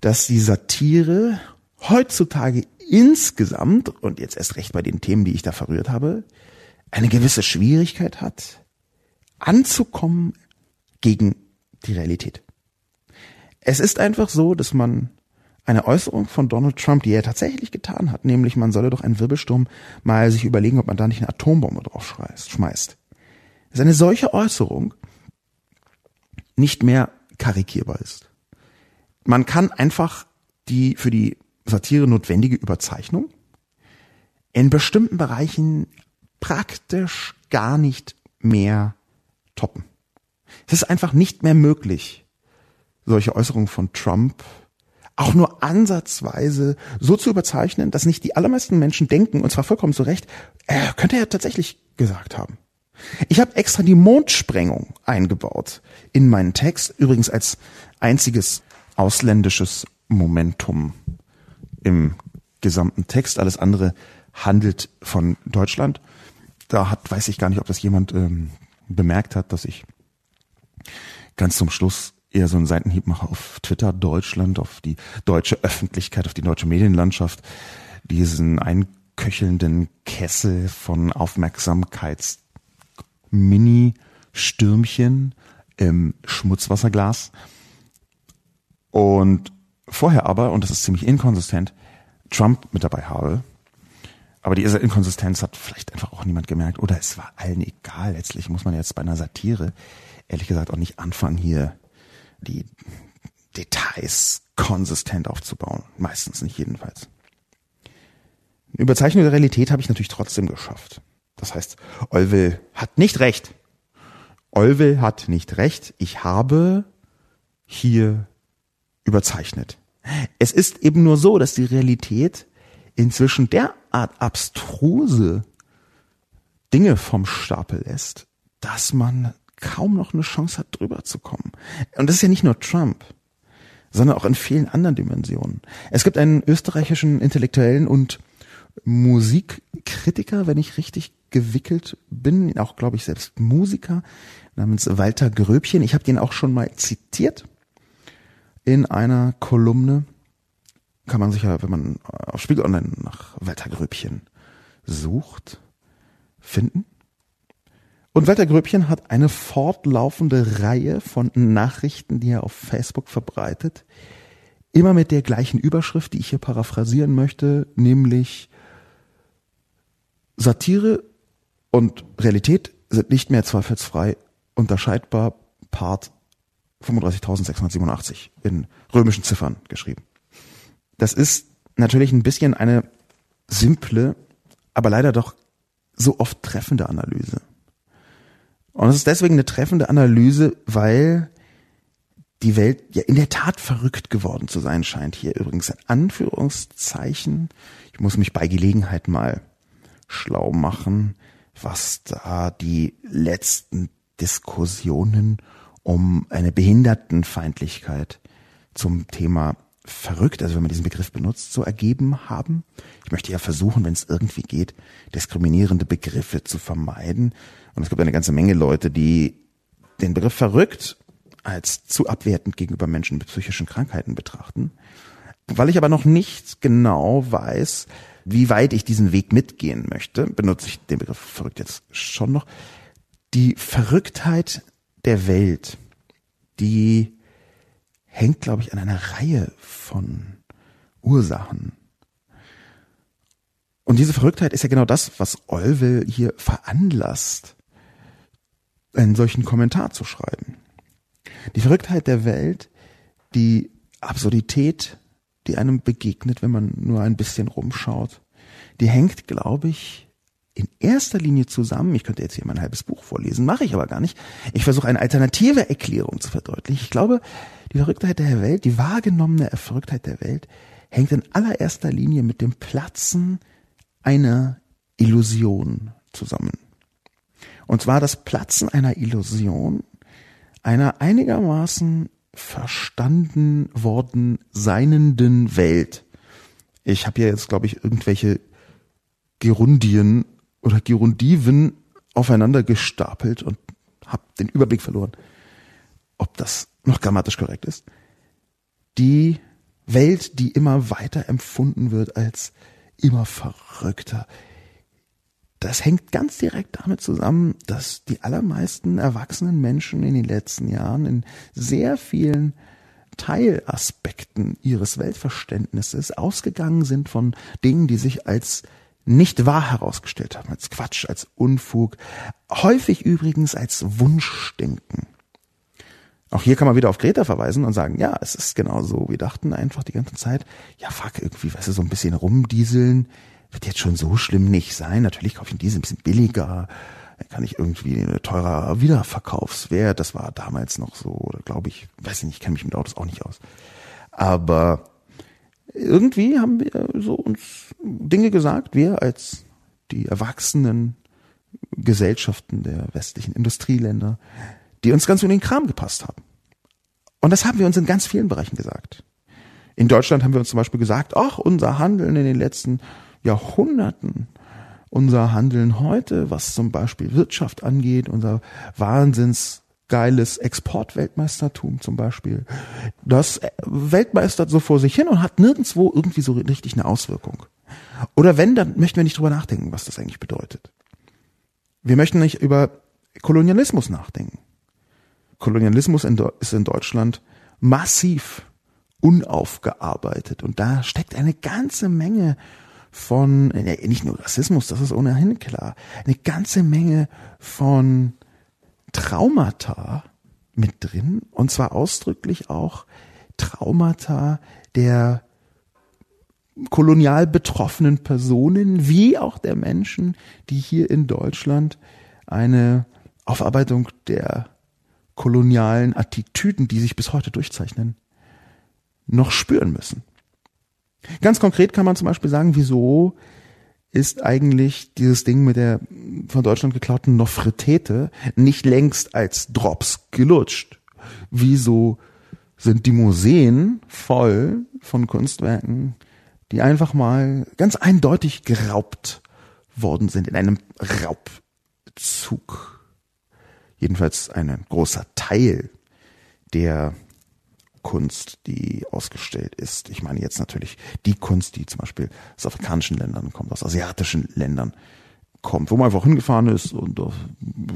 dass die Satire heutzutage insgesamt, und jetzt erst recht bei den Themen, die ich da verrührt habe, eine gewisse Schwierigkeit hat, anzukommen gegen die Realität. Es ist einfach so, dass man eine Äußerung von Donald Trump, die er tatsächlich getan hat, nämlich man solle doch einen Wirbelsturm mal sich überlegen, ob man da nicht eine Atombombe drauf schmeißt. Dass eine solche Äußerung nicht mehr karikierbar ist. Man kann einfach die für die Satire notwendige Überzeichnung in bestimmten Bereichen praktisch gar nicht mehr toppen. Es ist einfach nicht mehr möglich, solche Äußerungen von Trump auch nur ansatzweise so zu überzeichnen, dass nicht die allermeisten Menschen denken, und zwar vollkommen zu Recht, er könnte ja tatsächlich gesagt haben. Ich habe extra die Mondsprengung eingebaut in meinen Text, übrigens als einziges ausländisches Momentum im gesamten Text. Alles andere handelt von Deutschland. Da hat, weiß ich gar nicht, ob das jemand ähm, bemerkt hat, dass ich ganz zum Schluss eher so einen Seitenhieb mache auf Twitter Deutschland, auf die deutsche Öffentlichkeit, auf die deutsche Medienlandschaft, diesen einköchelnden Kessel von Aufmerksamkeits Mini-Stürmchen im Schmutzwasserglas. Und vorher aber, und das ist ziemlich inkonsistent, Trump mit dabei habe. Aber diese Inkonsistenz hat vielleicht einfach auch niemand gemerkt. Oder es war allen egal. Letztlich muss man jetzt bei einer Satire ehrlich gesagt auch nicht anfangen, hier die Details konsistent aufzubauen. Meistens nicht jedenfalls. Eine Überzeichnung der Realität habe ich natürlich trotzdem geschafft. Das heißt, Olwell hat nicht recht. Olwell hat nicht recht. Ich habe hier überzeichnet. Es ist eben nur so, dass die Realität inzwischen derart abstruse Dinge vom Stapel lässt, dass man kaum noch eine Chance hat, drüber zu kommen. Und das ist ja nicht nur Trump, sondern auch in vielen anderen Dimensionen. Es gibt einen österreichischen Intellektuellen und Musikkritiker, wenn ich richtig gewickelt bin, auch glaube ich selbst Musiker, namens Walter Gröbchen. Ich habe den auch schon mal zitiert in einer Kolumne. Kann man sich ja, wenn man auf Spiegel Online nach Walter Gröbchen sucht, finden. Und Walter Gröbchen hat eine fortlaufende Reihe von Nachrichten, die er auf Facebook verbreitet. Immer mit der gleichen Überschrift, die ich hier paraphrasieren möchte, nämlich Satire und Realität sind nicht mehr zweifelsfrei unterscheidbar Part 35.687 in römischen Ziffern geschrieben. Das ist natürlich ein bisschen eine simple, aber leider doch so oft treffende Analyse. Und es ist deswegen eine treffende Analyse, weil die Welt ja in der Tat verrückt geworden zu sein scheint. Hier übrigens ein Anführungszeichen. Ich muss mich bei Gelegenheit mal schlau machen, was da die letzten Diskussionen um eine Behindertenfeindlichkeit zum Thema verrückt, also wenn man diesen Begriff benutzt, so ergeben haben. Ich möchte ja versuchen, wenn es irgendwie geht, diskriminierende Begriffe zu vermeiden. Und es gibt eine ganze Menge Leute, die den Begriff verrückt als zu abwertend gegenüber Menschen mit psychischen Krankheiten betrachten. Weil ich aber noch nicht genau weiß, wie weit ich diesen Weg mitgehen möchte, benutze ich den Begriff verrückt jetzt schon noch. Die Verrücktheit der Welt, die hängt, glaube ich, an einer Reihe von Ursachen. Und diese Verrücktheit ist ja genau das, was Orwell hier veranlasst, einen solchen Kommentar zu schreiben. Die Verrücktheit der Welt, die Absurdität, die einem begegnet, wenn man nur ein bisschen rumschaut, die hängt, glaube ich, in erster Linie zusammen, ich könnte jetzt hier mein halbes Buch vorlesen, mache ich aber gar nicht. Ich versuche eine alternative Erklärung zu verdeutlichen. Ich glaube, die Verrücktheit der Welt, die wahrgenommene Verrücktheit der Welt, hängt in allererster Linie mit dem Platzen einer Illusion zusammen. Und zwar das Platzen einer Illusion, einer einigermaßen verstanden worden seinenden Welt. Ich habe ja jetzt, glaube ich, irgendwelche Gerundien oder Gerundiven aufeinander gestapelt und habe den Überblick verloren, ob das noch grammatisch korrekt ist. Die Welt, die immer weiter empfunden wird als immer verrückter. Das hängt ganz direkt damit zusammen, dass die allermeisten erwachsenen Menschen in den letzten Jahren in sehr vielen Teilaspekten ihres Weltverständnisses ausgegangen sind von Dingen, die sich als nicht wahr herausgestellt haben, als Quatsch, als Unfug, häufig übrigens als Wunschdenken. Auch hier kann man wieder auf Greta verweisen und sagen, ja, es ist genau so. Wir dachten einfach die ganze Zeit, ja fuck, irgendwie, weißt du, so ein bisschen rumdieseln, wird jetzt schon so schlimm nicht sein. Natürlich kaufe ich Diesel ein bisschen billiger, dann kann ich irgendwie eine teurer Wiederverkaufswert, das war damals noch so, oder glaube ich, weiß ich nicht, ich kenne mich mit Autos auch nicht aus. Aber irgendwie haben wir so uns Dinge gesagt, wir als die erwachsenen Gesellschaften der westlichen Industrieländer, die uns ganz in den Kram gepasst haben. Und das haben wir uns in ganz vielen Bereichen gesagt. In Deutschland haben wir uns zum Beispiel gesagt, ach, unser Handeln in den letzten Jahrhunderten, unser Handeln heute, was zum Beispiel Wirtschaft angeht, unser Wahnsinns geiles Exportweltmeistertum zum Beispiel. Das weltmeistert so vor sich hin und hat nirgendwo irgendwie so richtig eine Auswirkung. Oder wenn, dann möchten wir nicht drüber nachdenken, was das eigentlich bedeutet. Wir möchten nicht über Kolonialismus nachdenken. Kolonialismus ist in Deutschland massiv unaufgearbeitet und da steckt eine ganze Menge von, nicht nur Rassismus, das ist ohnehin klar, eine ganze Menge von Traumata mit drin und zwar ausdrücklich auch Traumata der kolonial betroffenen Personen wie auch der Menschen, die hier in Deutschland eine Aufarbeitung der kolonialen Attitüden, die sich bis heute durchzeichnen, noch spüren müssen. Ganz konkret kann man zum Beispiel sagen, wieso ist eigentlich dieses Ding mit der von Deutschland geklauten Nofretete nicht längst als Drops gelutscht. Wieso sind die Museen voll von Kunstwerken, die einfach mal ganz eindeutig geraubt worden sind in einem Raubzug. Jedenfalls ein großer Teil der Kunst, die ausgestellt ist. Ich meine jetzt natürlich die Kunst, die zum Beispiel aus afrikanischen Ländern kommt, aus asiatischen Ländern kommt, wo man einfach hingefahren ist und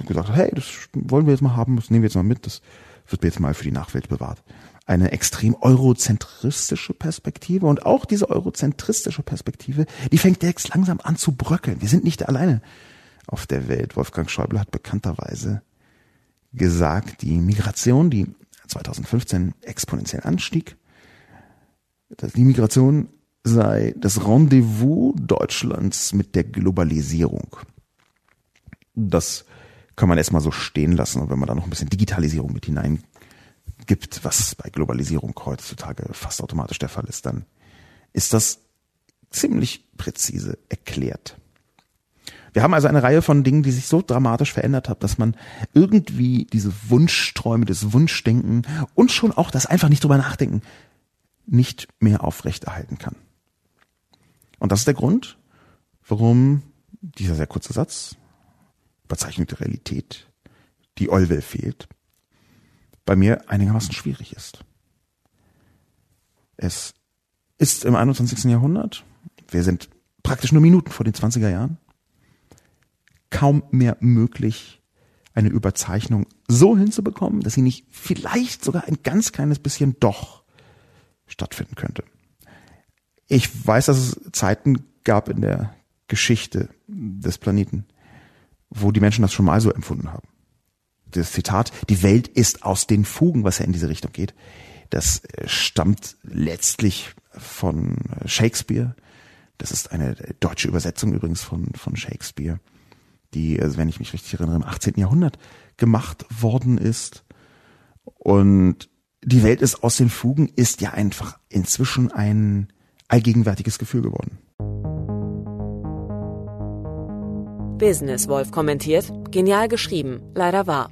gesagt hat, hey, das wollen wir jetzt mal haben, das nehmen wir jetzt mal mit, das wird jetzt mal für die Nachwelt bewahrt. Eine extrem eurozentristische Perspektive und auch diese eurozentristische Perspektive, die fängt jetzt langsam an zu bröckeln. Wir sind nicht alleine auf der Welt. Wolfgang Schäuble hat bekannterweise gesagt, die Migration, die 2015 exponentiell anstieg, dass die Migration sei das Rendezvous Deutschlands mit der Globalisierung. Das kann man erstmal so stehen lassen. Und wenn man da noch ein bisschen Digitalisierung mit hinein gibt, was bei Globalisierung heutzutage fast automatisch der Fall ist, dann ist das ziemlich präzise erklärt. Wir haben also eine Reihe von Dingen, die sich so dramatisch verändert haben, dass man irgendwie diese Wunschträume, das Wunschdenken und schon auch das einfach nicht drüber nachdenken nicht mehr aufrechterhalten kann. Und das ist der Grund, warum dieser sehr kurze Satz, überzeichnete Realität, die Olwell fehlt, bei mir einigermaßen schwierig ist. Es ist im 21. Jahrhundert, wir sind praktisch nur Minuten vor den 20er Jahren, kaum mehr möglich, eine Überzeichnung so hinzubekommen, dass sie nicht vielleicht sogar ein ganz kleines bisschen doch stattfinden könnte. Ich weiß, dass es Zeiten gab in der Geschichte des Planeten, wo die Menschen das schon mal so empfunden haben. Das Zitat, die Welt ist aus den Fugen, was ja in diese Richtung geht, das äh, stammt letztlich von Shakespeare. Das ist eine deutsche Übersetzung übrigens von, von Shakespeare die, also wenn ich mich richtig erinnere, im 18. Jahrhundert gemacht worden ist. Und die Welt ist aus den Fugen ist ja einfach inzwischen ein allgegenwärtiges Gefühl geworden. Business Wolf kommentiert, genial geschrieben, leider wahr.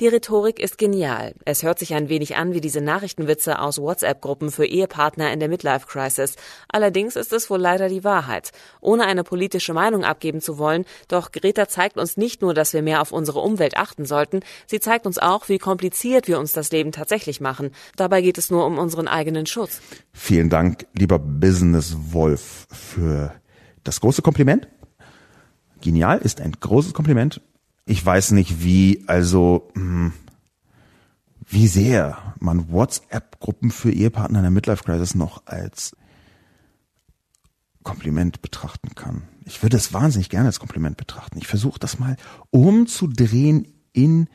Die Rhetorik ist genial. Es hört sich ein wenig an wie diese Nachrichtenwitze aus WhatsApp-Gruppen für Ehepartner in der Midlife-Crisis. Allerdings ist es wohl leider die Wahrheit. Ohne eine politische Meinung abgeben zu wollen, doch Greta zeigt uns nicht nur, dass wir mehr auf unsere Umwelt achten sollten, sie zeigt uns auch, wie kompliziert wir uns das Leben tatsächlich machen. Dabei geht es nur um unseren eigenen Schutz. Vielen Dank, lieber Business Wolf, für das große Kompliment. Genial ist ein großes Kompliment ich weiß nicht wie, also hm, wie sehr man WhatsApp-Gruppen für Ehepartner in der Midlife Crisis noch als Kompliment betrachten kann. Ich würde es wahnsinnig gerne als Kompliment betrachten. Ich versuche das mal umzudrehen in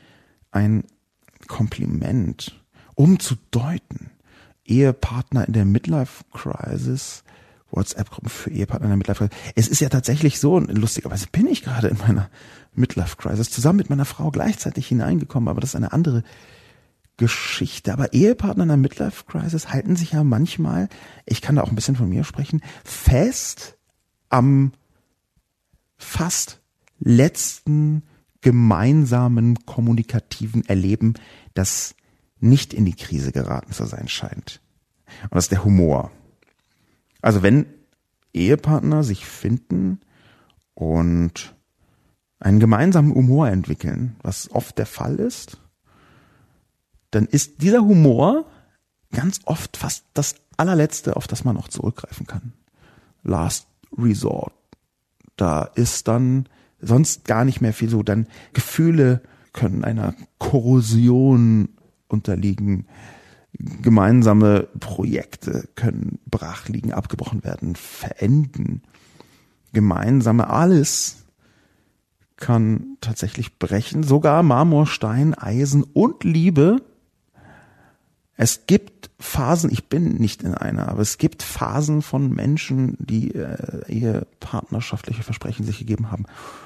ein Kompliment, umzudeuten. Ehepartner in der Midlife Crisis WhatsApp-Gruppen für Ehepartner in der Midlife Crisis. Es ist ja tatsächlich so, lustigerweise bin ich gerade in meiner Midlife Crisis zusammen mit meiner Frau gleichzeitig hineingekommen, aber das ist eine andere Geschichte. Aber Ehepartner in der Midlife Crisis halten sich ja manchmal, ich kann da auch ein bisschen von mir sprechen, fest am fast letzten gemeinsamen kommunikativen Erleben, das nicht in die Krise geraten zu sein scheint. Und das ist der Humor. Also wenn Ehepartner sich finden und einen gemeinsamen Humor entwickeln, was oft der Fall ist, dann ist dieser Humor ganz oft fast das allerletzte, auf das man noch zurückgreifen kann. Last Resort. Da ist dann sonst gar nicht mehr viel so. Dann Gefühle können einer Korrosion unterliegen gemeinsame Projekte können brach liegen, abgebrochen werden, verenden. Gemeinsame alles kann tatsächlich brechen, sogar Marmor, Stein, Eisen und Liebe. Es gibt Phasen, ich bin nicht in einer, aber es gibt Phasen von Menschen, die äh, ihr partnerschaftliche Versprechen sich gegeben haben,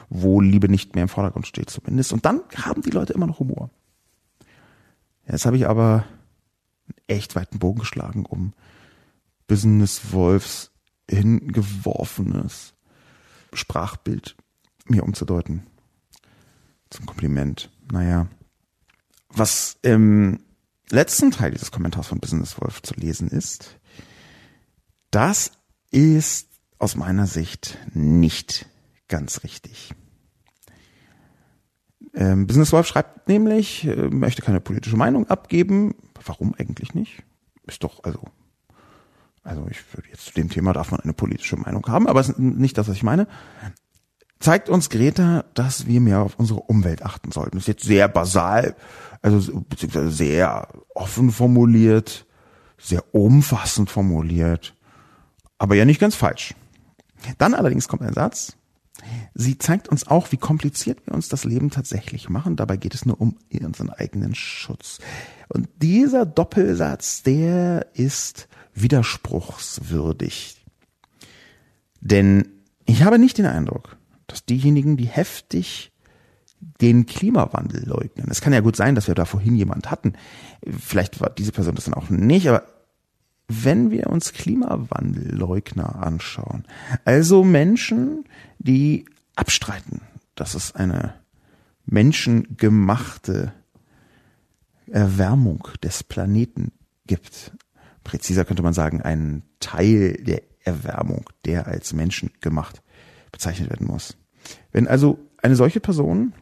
wo Liebe nicht mehr im Vordergrund steht zumindest. Und dann haben die Leute immer noch Humor. Jetzt habe ich aber echt weiten Bogen geschlagen, um Business Wolfs hingeworfenes Sprachbild mir umzudeuten. Zum Kompliment. Naja. Was im letzten Teil dieses Kommentars von Business Wolf zu lesen ist, das ist aus meiner Sicht nicht ganz richtig. Ähm, Business Wolf schreibt nämlich, äh, möchte keine politische Meinung abgeben. Warum eigentlich nicht? Ist doch, also, also ich würde jetzt zu dem Thema darf man eine politische Meinung haben, aber es ist nicht das, was ich meine. Zeigt uns Greta, dass wir mehr auf unsere Umwelt achten sollten. Das ist jetzt sehr basal, also beziehungsweise sehr offen formuliert, sehr umfassend formuliert, aber ja nicht ganz falsch. Dann allerdings kommt ein Satz, Sie zeigt uns auch, wie kompliziert wir uns das Leben tatsächlich machen. Dabei geht es nur um unseren eigenen Schutz. Und dieser Doppelsatz, der ist widerspruchswürdig. Denn ich habe nicht den Eindruck, dass diejenigen, die heftig den Klimawandel leugnen. Es kann ja gut sein, dass wir da vorhin jemand hatten. Vielleicht war diese Person das dann auch nicht, aber wenn wir uns Klimawandelleugner anschauen, also Menschen, die abstreiten, dass es eine menschengemachte Erwärmung des Planeten gibt. Präziser könnte man sagen, einen Teil der Erwärmung, der als menschengemacht bezeichnet werden muss. Wenn also eine solche Person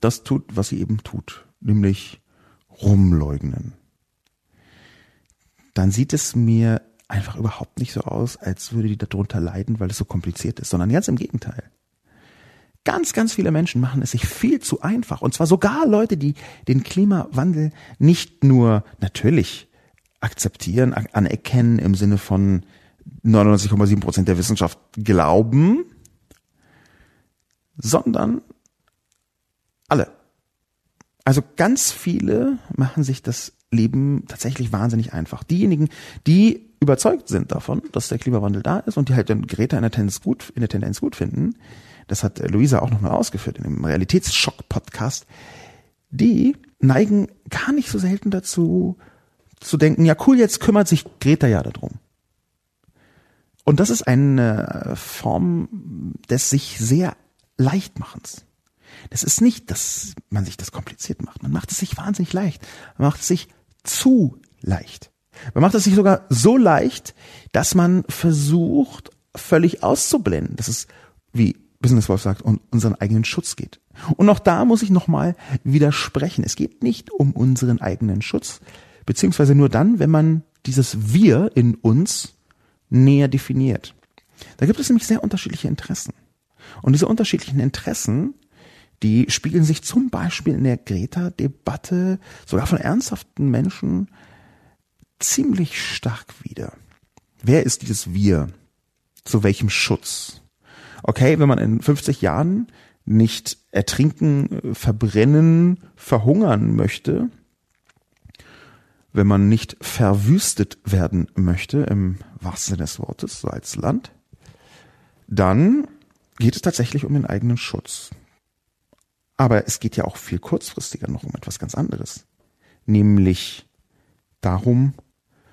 das tut, was sie eben tut, nämlich rumleugnen, dann sieht es mir einfach überhaupt nicht so aus, als würde die darunter leiden, weil es so kompliziert ist, sondern ganz im Gegenteil. Ganz, ganz viele Menschen machen es sich viel zu einfach. Und zwar sogar Leute, die den Klimawandel nicht nur natürlich akzeptieren, anerkennen im Sinne von 99,7 Prozent der Wissenschaft glauben, sondern alle. Also ganz viele machen sich das Leben tatsächlich wahnsinnig einfach. Diejenigen, die überzeugt sind davon, dass der Klimawandel da ist und die halt dann Greta in der Tendenz gut, in der Tendenz gut finden, das hat Luisa auch nochmal ausgeführt in dem Realitätsschock-Podcast, die neigen gar nicht so selten dazu, zu denken, ja cool, jetzt kümmert sich Greta ja darum. Und das ist eine Form des sich sehr Leichtmachens. Das ist nicht, dass man sich das kompliziert macht. Man macht es sich wahnsinnig leicht. Man macht es sich zu leicht. Man macht es sich sogar so leicht, dass man versucht, völlig auszublenden, dass es, wie Business Wolf sagt, um unseren eigenen Schutz geht. Und auch da muss ich nochmal widersprechen. Es geht nicht um unseren eigenen Schutz, beziehungsweise nur dann, wenn man dieses Wir in uns näher definiert. Da gibt es nämlich sehr unterschiedliche Interessen. Und diese unterschiedlichen Interessen die spiegeln sich zum Beispiel in der Greta-Debatte sogar von ernsthaften Menschen ziemlich stark wieder. Wer ist dieses Wir? Zu welchem Schutz? Okay, wenn man in 50 Jahren nicht ertrinken, verbrennen, verhungern möchte, wenn man nicht verwüstet werden möchte, im wahrsten Sinne des Wortes, so als Land, dann geht es tatsächlich um den eigenen Schutz. Aber es geht ja auch viel kurzfristiger noch um etwas ganz anderes. Nämlich darum,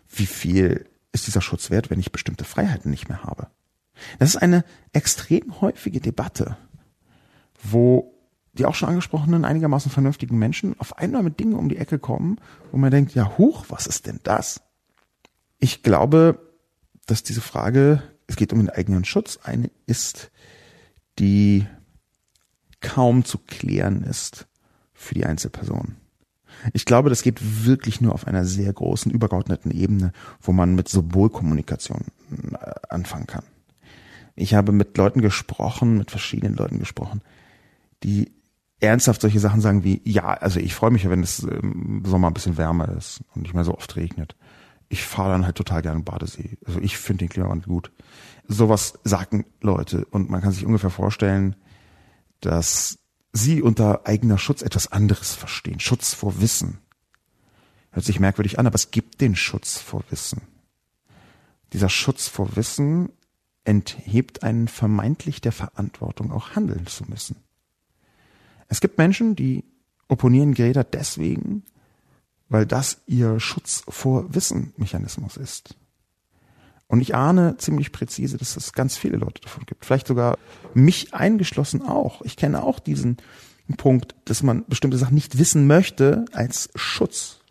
wie viel ist dieser Schutz wert, wenn ich bestimmte Freiheiten nicht mehr habe. Das ist eine extrem häufige Debatte, wo die auch schon angesprochenen einigermaßen vernünftigen Menschen auf einmal mit Dingen um die Ecke kommen, wo man denkt, ja, huch, was ist denn das? Ich glaube, dass diese Frage, es geht um den eigenen Schutz, eine ist, die kaum zu klären ist für die Einzelperson. Ich glaube, das geht wirklich nur auf einer sehr großen, übergeordneten Ebene, wo man mit Symbolkommunikation äh, anfangen kann. Ich habe mit Leuten gesprochen, mit verschiedenen Leuten gesprochen, die ernsthaft solche Sachen sagen wie, ja, also ich freue mich ja, wenn es im Sommer ein bisschen wärmer ist und nicht mehr so oft regnet. Ich fahre dann halt total gerne Badesee. Also ich finde den Klimawandel gut. Sowas sagen Leute und man kann sich ungefähr vorstellen, dass sie unter eigener Schutz etwas anderes verstehen. Schutz vor Wissen. Hört sich merkwürdig an, aber es gibt den Schutz vor Wissen. Dieser Schutz vor Wissen enthebt einen vermeintlich der Verantwortung, auch handeln zu müssen. Es gibt Menschen, die opponieren Greta deswegen, weil das ihr Schutz vor Wissen Mechanismus ist. Und ich ahne ziemlich präzise, dass es ganz viele Leute davon gibt. Vielleicht sogar mich eingeschlossen auch. Ich kenne auch diesen Punkt, dass man bestimmte Sachen nicht wissen möchte als Schutz.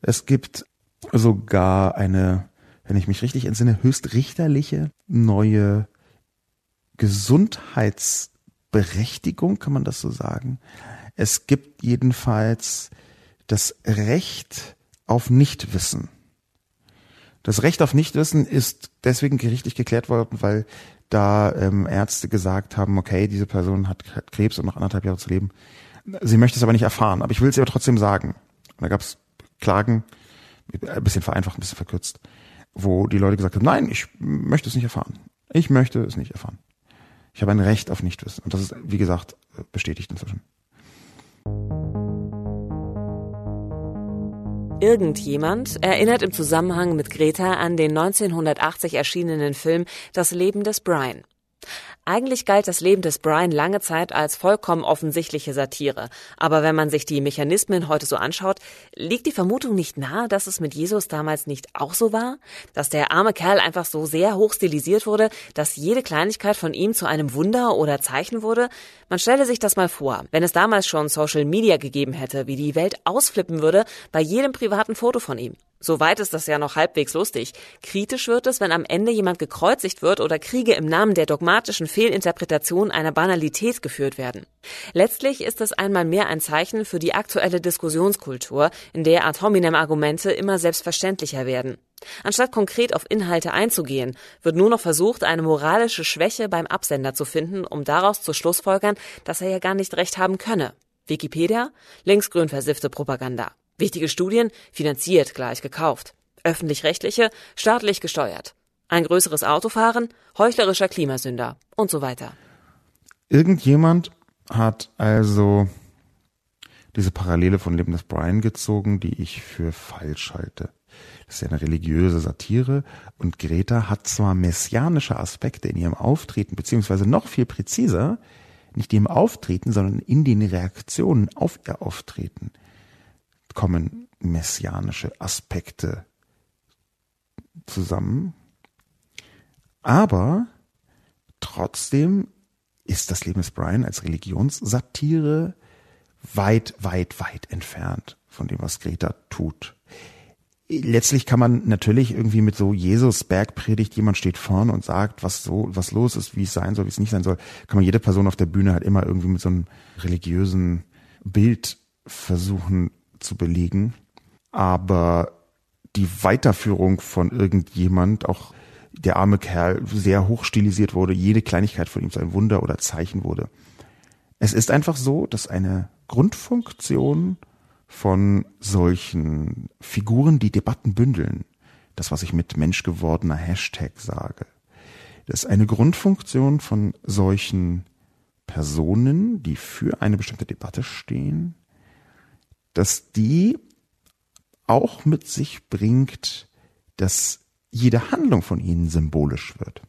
Es gibt sogar eine, wenn ich mich richtig entsinne, höchstrichterliche neue Gesundheitsberechtigung, kann man das so sagen. Es gibt jedenfalls das Recht auf Nichtwissen. Das Recht auf Nichtwissen ist deswegen gerichtlich geklärt worden, weil da ähm, Ärzte gesagt haben, okay, diese Person hat, Krebs und noch anderthalb Jahre zu leben. Sie möchte es aber nicht erfahren, aber ich will es ihr trotzdem sagen. Und da gab es Klagen, ein bisschen vereinfacht, ein bisschen verkürzt, wo die Leute gesagt haben, nein, ich möchte es nicht erfahren. Ich möchte es nicht erfahren. Ich habe ein Recht auf Nichtwissen. Und das ist, wie gesagt, bestätigt inzwischen. Irgendjemand erinnert im Zusammenhang mit Greta an den 1980 erschienenen Film Das Leben des Brian. Eigentlich galt das Leben des Brian lange Zeit als vollkommen offensichtliche Satire. Aber wenn man sich die Mechanismen heute so anschaut, liegt die Vermutung nicht nahe, dass es mit Jesus damals nicht auch so war? Dass der arme Kerl einfach so sehr hoch stilisiert wurde, dass jede Kleinigkeit von ihm zu einem Wunder oder Zeichen wurde? Man stelle sich das mal vor, wenn es damals schon Social Media gegeben hätte, wie die Welt ausflippen würde bei jedem privaten Foto von ihm. Soweit ist das ja noch halbwegs lustig. Kritisch wird es, wenn am Ende jemand gekreuzigt wird oder Kriege im Namen der dogmatischen Fehlinterpretation einer Banalität geführt werden. Letztlich ist es einmal mehr ein Zeichen für die aktuelle Diskussionskultur, in der ad hominem Argumente immer selbstverständlicher werden. Anstatt konkret auf Inhalte einzugehen, wird nur noch versucht, eine moralische Schwäche beim Absender zu finden, um daraus zu schlussfolgern, dass er ja gar nicht recht haben könne. Wikipedia? Linksgrün versiffte Propaganda. Wichtige Studien finanziert gleich gekauft. Öffentlich-rechtliche staatlich gesteuert. Ein größeres Autofahren, heuchlerischer Klimasünder und so weiter. Irgendjemand hat also diese Parallele von Leben des Brian gezogen, die ich für falsch halte. Das ist ja eine religiöse Satire und Greta hat zwar messianische Aspekte in ihrem Auftreten, beziehungsweise noch viel präziser, nicht ihrem Auftreten, sondern in den Reaktionen auf ihr Auftreten kommen messianische Aspekte zusammen. Aber trotzdem ist das Leben des Brian als Religionssatire weit, weit, weit entfernt von dem, was Greta tut. Letztlich kann man natürlich irgendwie mit so Jesus Bergpredigt, jemand steht vorne und sagt, was so, was los ist, wie es sein soll, wie es nicht sein soll, kann man jede Person auf der Bühne halt immer irgendwie mit so einem religiösen Bild versuchen zu belegen. Aber die Weiterführung von irgendjemand, auch der arme Kerl, sehr hoch stilisiert wurde, jede Kleinigkeit von ihm einem Wunder oder Zeichen wurde. Es ist einfach so, dass eine Grundfunktion von solchen Figuren, die Debatten bündeln, das, was ich mit menschgewordener Hashtag sage, das ist eine Grundfunktion von solchen Personen, die für eine bestimmte Debatte stehen, dass die auch mit sich bringt, dass jede Handlung von ihnen symbolisch wird.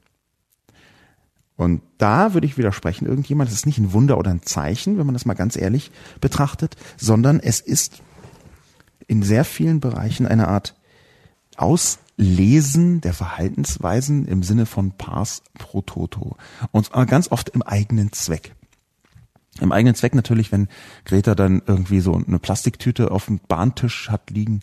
Und da würde ich widersprechen, irgendjemand, es ist nicht ein Wunder oder ein Zeichen, wenn man das mal ganz ehrlich betrachtet, sondern es ist in sehr vielen Bereichen eine Art Auslesen der Verhaltensweisen im Sinne von Pars pro Toto. Und ganz oft im eigenen Zweck. Im eigenen Zweck natürlich, wenn Greta dann irgendwie so eine Plastiktüte auf dem Bahntisch hat liegen,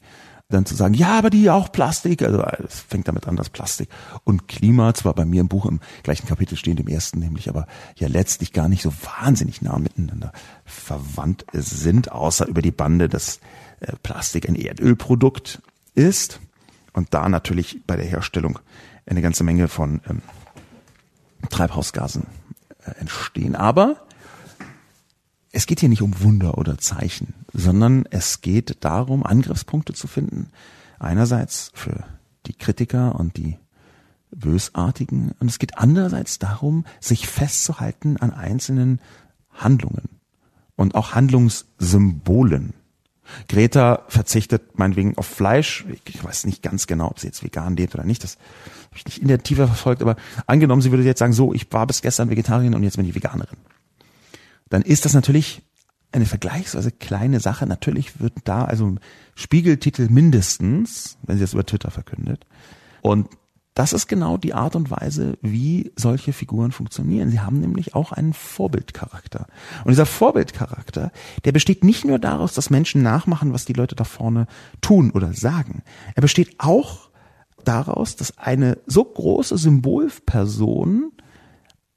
dann zu sagen, ja, aber die auch Plastik, also es fängt damit an, das Plastik und Klima, zwar bei mir im Buch im gleichen Kapitel stehen, dem ersten nämlich, aber ja letztlich gar nicht so wahnsinnig nah miteinander verwandt sind, außer über die Bande, dass äh, Plastik ein Erdölprodukt ist und da natürlich bei der Herstellung eine ganze Menge von ähm, Treibhausgasen äh, entstehen. Aber es geht hier nicht um Wunder oder Zeichen, sondern es geht darum, Angriffspunkte zu finden. Einerseits für die Kritiker und die Bösartigen. Und es geht andererseits darum, sich festzuhalten an einzelnen Handlungen und auch Handlungssymbolen. Greta verzichtet meinetwegen auf Fleisch. Ich weiß nicht ganz genau, ob sie jetzt vegan lebt oder nicht. Das habe ich nicht in der Tiefe verfolgt. Aber angenommen, sie würde jetzt sagen, so, ich war bis gestern Vegetarierin und jetzt bin ich Veganerin dann ist das natürlich eine vergleichsweise kleine Sache. Natürlich wird da also Spiegeltitel mindestens, wenn sie das über Twitter verkündet. Und das ist genau die Art und Weise, wie solche Figuren funktionieren. Sie haben nämlich auch einen Vorbildcharakter. Und dieser Vorbildcharakter, der besteht nicht nur daraus, dass Menschen nachmachen, was die Leute da vorne tun oder sagen. Er besteht auch daraus, dass eine so große Symbolperson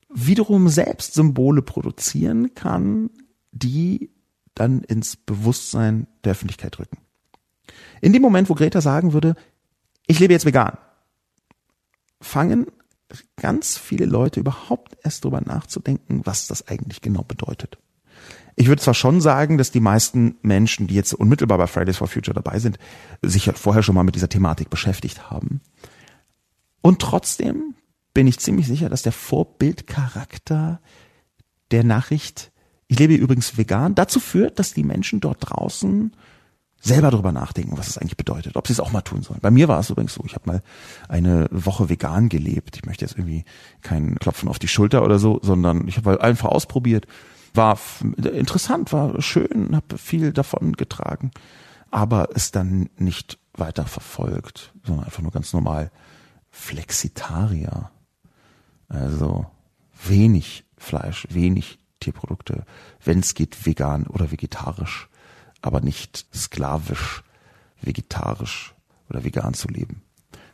wiederum selbst Symbole produzieren kann, die dann ins Bewusstsein der Öffentlichkeit rücken. In dem Moment, wo Greta sagen würde, ich lebe jetzt vegan, fangen ganz viele Leute überhaupt erst drüber nachzudenken, was das eigentlich genau bedeutet. Ich würde zwar schon sagen, dass die meisten Menschen, die jetzt unmittelbar bei Fridays for Future dabei sind, sich vorher schon mal mit dieser Thematik beschäftigt haben. Und trotzdem bin ich ziemlich sicher, dass der Vorbildcharakter der Nachricht, ich lebe übrigens vegan, dazu führt, dass die Menschen dort draußen selber darüber nachdenken, was es eigentlich bedeutet, ob sie es auch mal tun sollen. Bei mir war es übrigens so, ich habe mal eine Woche vegan gelebt. Ich möchte jetzt irgendwie keinen Klopfen auf die Schulter oder so, sondern ich habe einfach ausprobiert. War interessant, war schön, habe viel davon getragen, aber es dann nicht weiter verfolgt, sondern einfach nur ganz normal Flexitarier. Also wenig Fleisch, wenig Tierprodukte, wenn es geht vegan oder vegetarisch aber nicht sklavisch, vegetarisch oder vegan zu leben.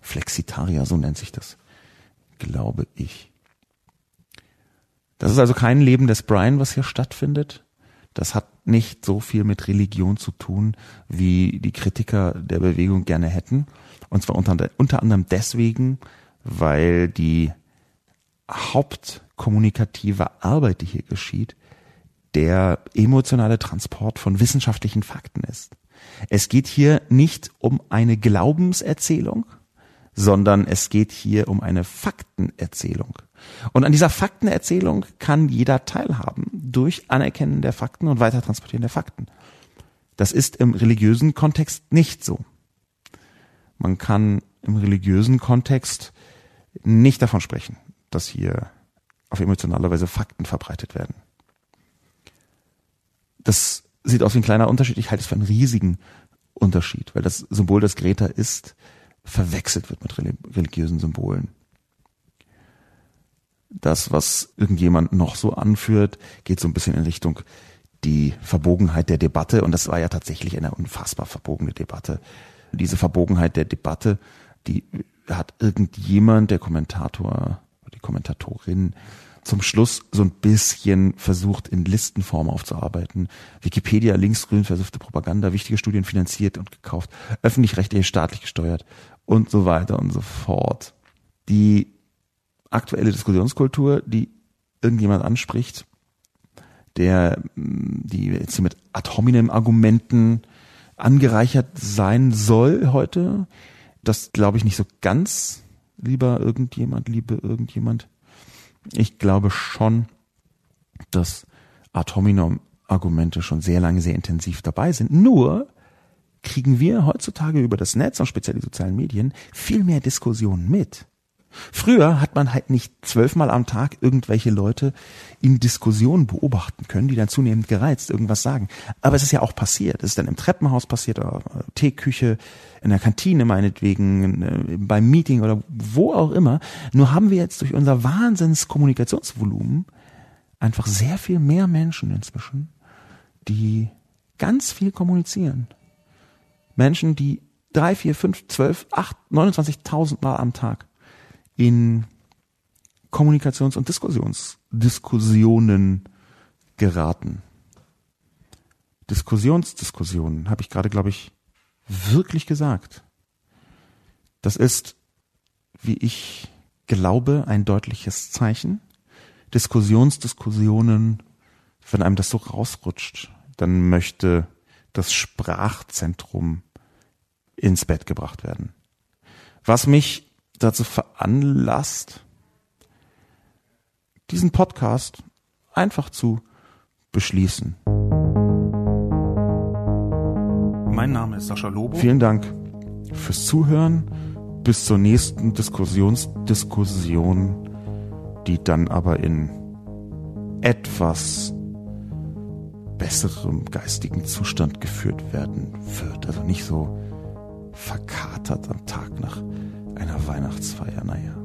Flexitarier, so nennt sich das, glaube ich. Das ist also kein Leben des Brian, was hier stattfindet. Das hat nicht so viel mit Religion zu tun, wie die Kritiker der Bewegung gerne hätten. Und zwar unter, unter anderem deswegen, weil die hauptkommunikative Arbeit, die hier geschieht, der emotionale Transport von wissenschaftlichen Fakten ist. Es geht hier nicht um eine Glaubenserzählung, sondern es geht hier um eine Faktenerzählung. Und an dieser Faktenerzählung kann jeder teilhaben durch Anerkennen der Fakten und Weitertransportieren der Fakten. Das ist im religiösen Kontext nicht so. Man kann im religiösen Kontext nicht davon sprechen, dass hier auf emotionale Weise Fakten verbreitet werden. Das sieht aus wie ein kleiner Unterschied. Ich halte es für einen riesigen Unterschied, weil das Symbol, das Greta ist, verwechselt wird mit religiösen Symbolen. Das, was irgendjemand noch so anführt, geht so ein bisschen in Richtung die Verbogenheit der Debatte. Und das war ja tatsächlich eine unfassbar verbogene Debatte. Diese Verbogenheit der Debatte, die hat irgendjemand, der Kommentator, die Kommentatorin, zum Schluss so ein bisschen versucht, in Listenform aufzuarbeiten. Wikipedia, linksgrün versuchte Propaganda, wichtige Studien finanziert und gekauft, öffentlich-rechtlich, staatlich gesteuert und so weiter und so fort. Die aktuelle Diskussionskultur, die irgendjemand anspricht, der die jetzt hier mit ad hominem Argumenten angereichert sein soll heute, das glaube ich nicht so ganz, lieber irgendjemand, liebe irgendjemand. Ich glaube schon, dass Atominom-Argumente schon sehr lange sehr intensiv dabei sind. Nur kriegen wir heutzutage über das Netz und speziell die sozialen Medien viel mehr Diskussionen mit. Früher hat man halt nicht zwölfmal am Tag irgendwelche Leute in Diskussionen beobachten können, die dann zunehmend gereizt irgendwas sagen. Aber es ist ja auch passiert. Es ist dann im Treppenhaus passiert, oder Teeküche, in der Kantine meinetwegen, äh, beim Meeting oder wo auch immer. Nur haben wir jetzt durch unser Wahnsinnskommunikationsvolumen einfach sehr viel mehr Menschen inzwischen, die ganz viel kommunizieren. Menschen, die drei, vier, fünf, zwölf, acht, 29.000 Mal am Tag in Kommunikations- und Diskussionsdiskussionen geraten. Diskussionsdiskussionen, habe ich gerade, glaube ich, wirklich gesagt. Das ist, wie ich glaube, ein deutliches Zeichen. Diskussionsdiskussionen, wenn einem das so rausrutscht, dann möchte das Sprachzentrum ins Bett gebracht werden. Was mich dazu veranlasst, diesen Podcast einfach zu beschließen. Mein Name ist Sascha Lobo. Vielen Dank fürs Zuhören. Bis zur nächsten Diskussionsdiskussion, die dann aber in etwas besserem geistigen Zustand geführt werden wird. Also nicht so verkatert am Tag nach einer Weihnachtsfeier, naja.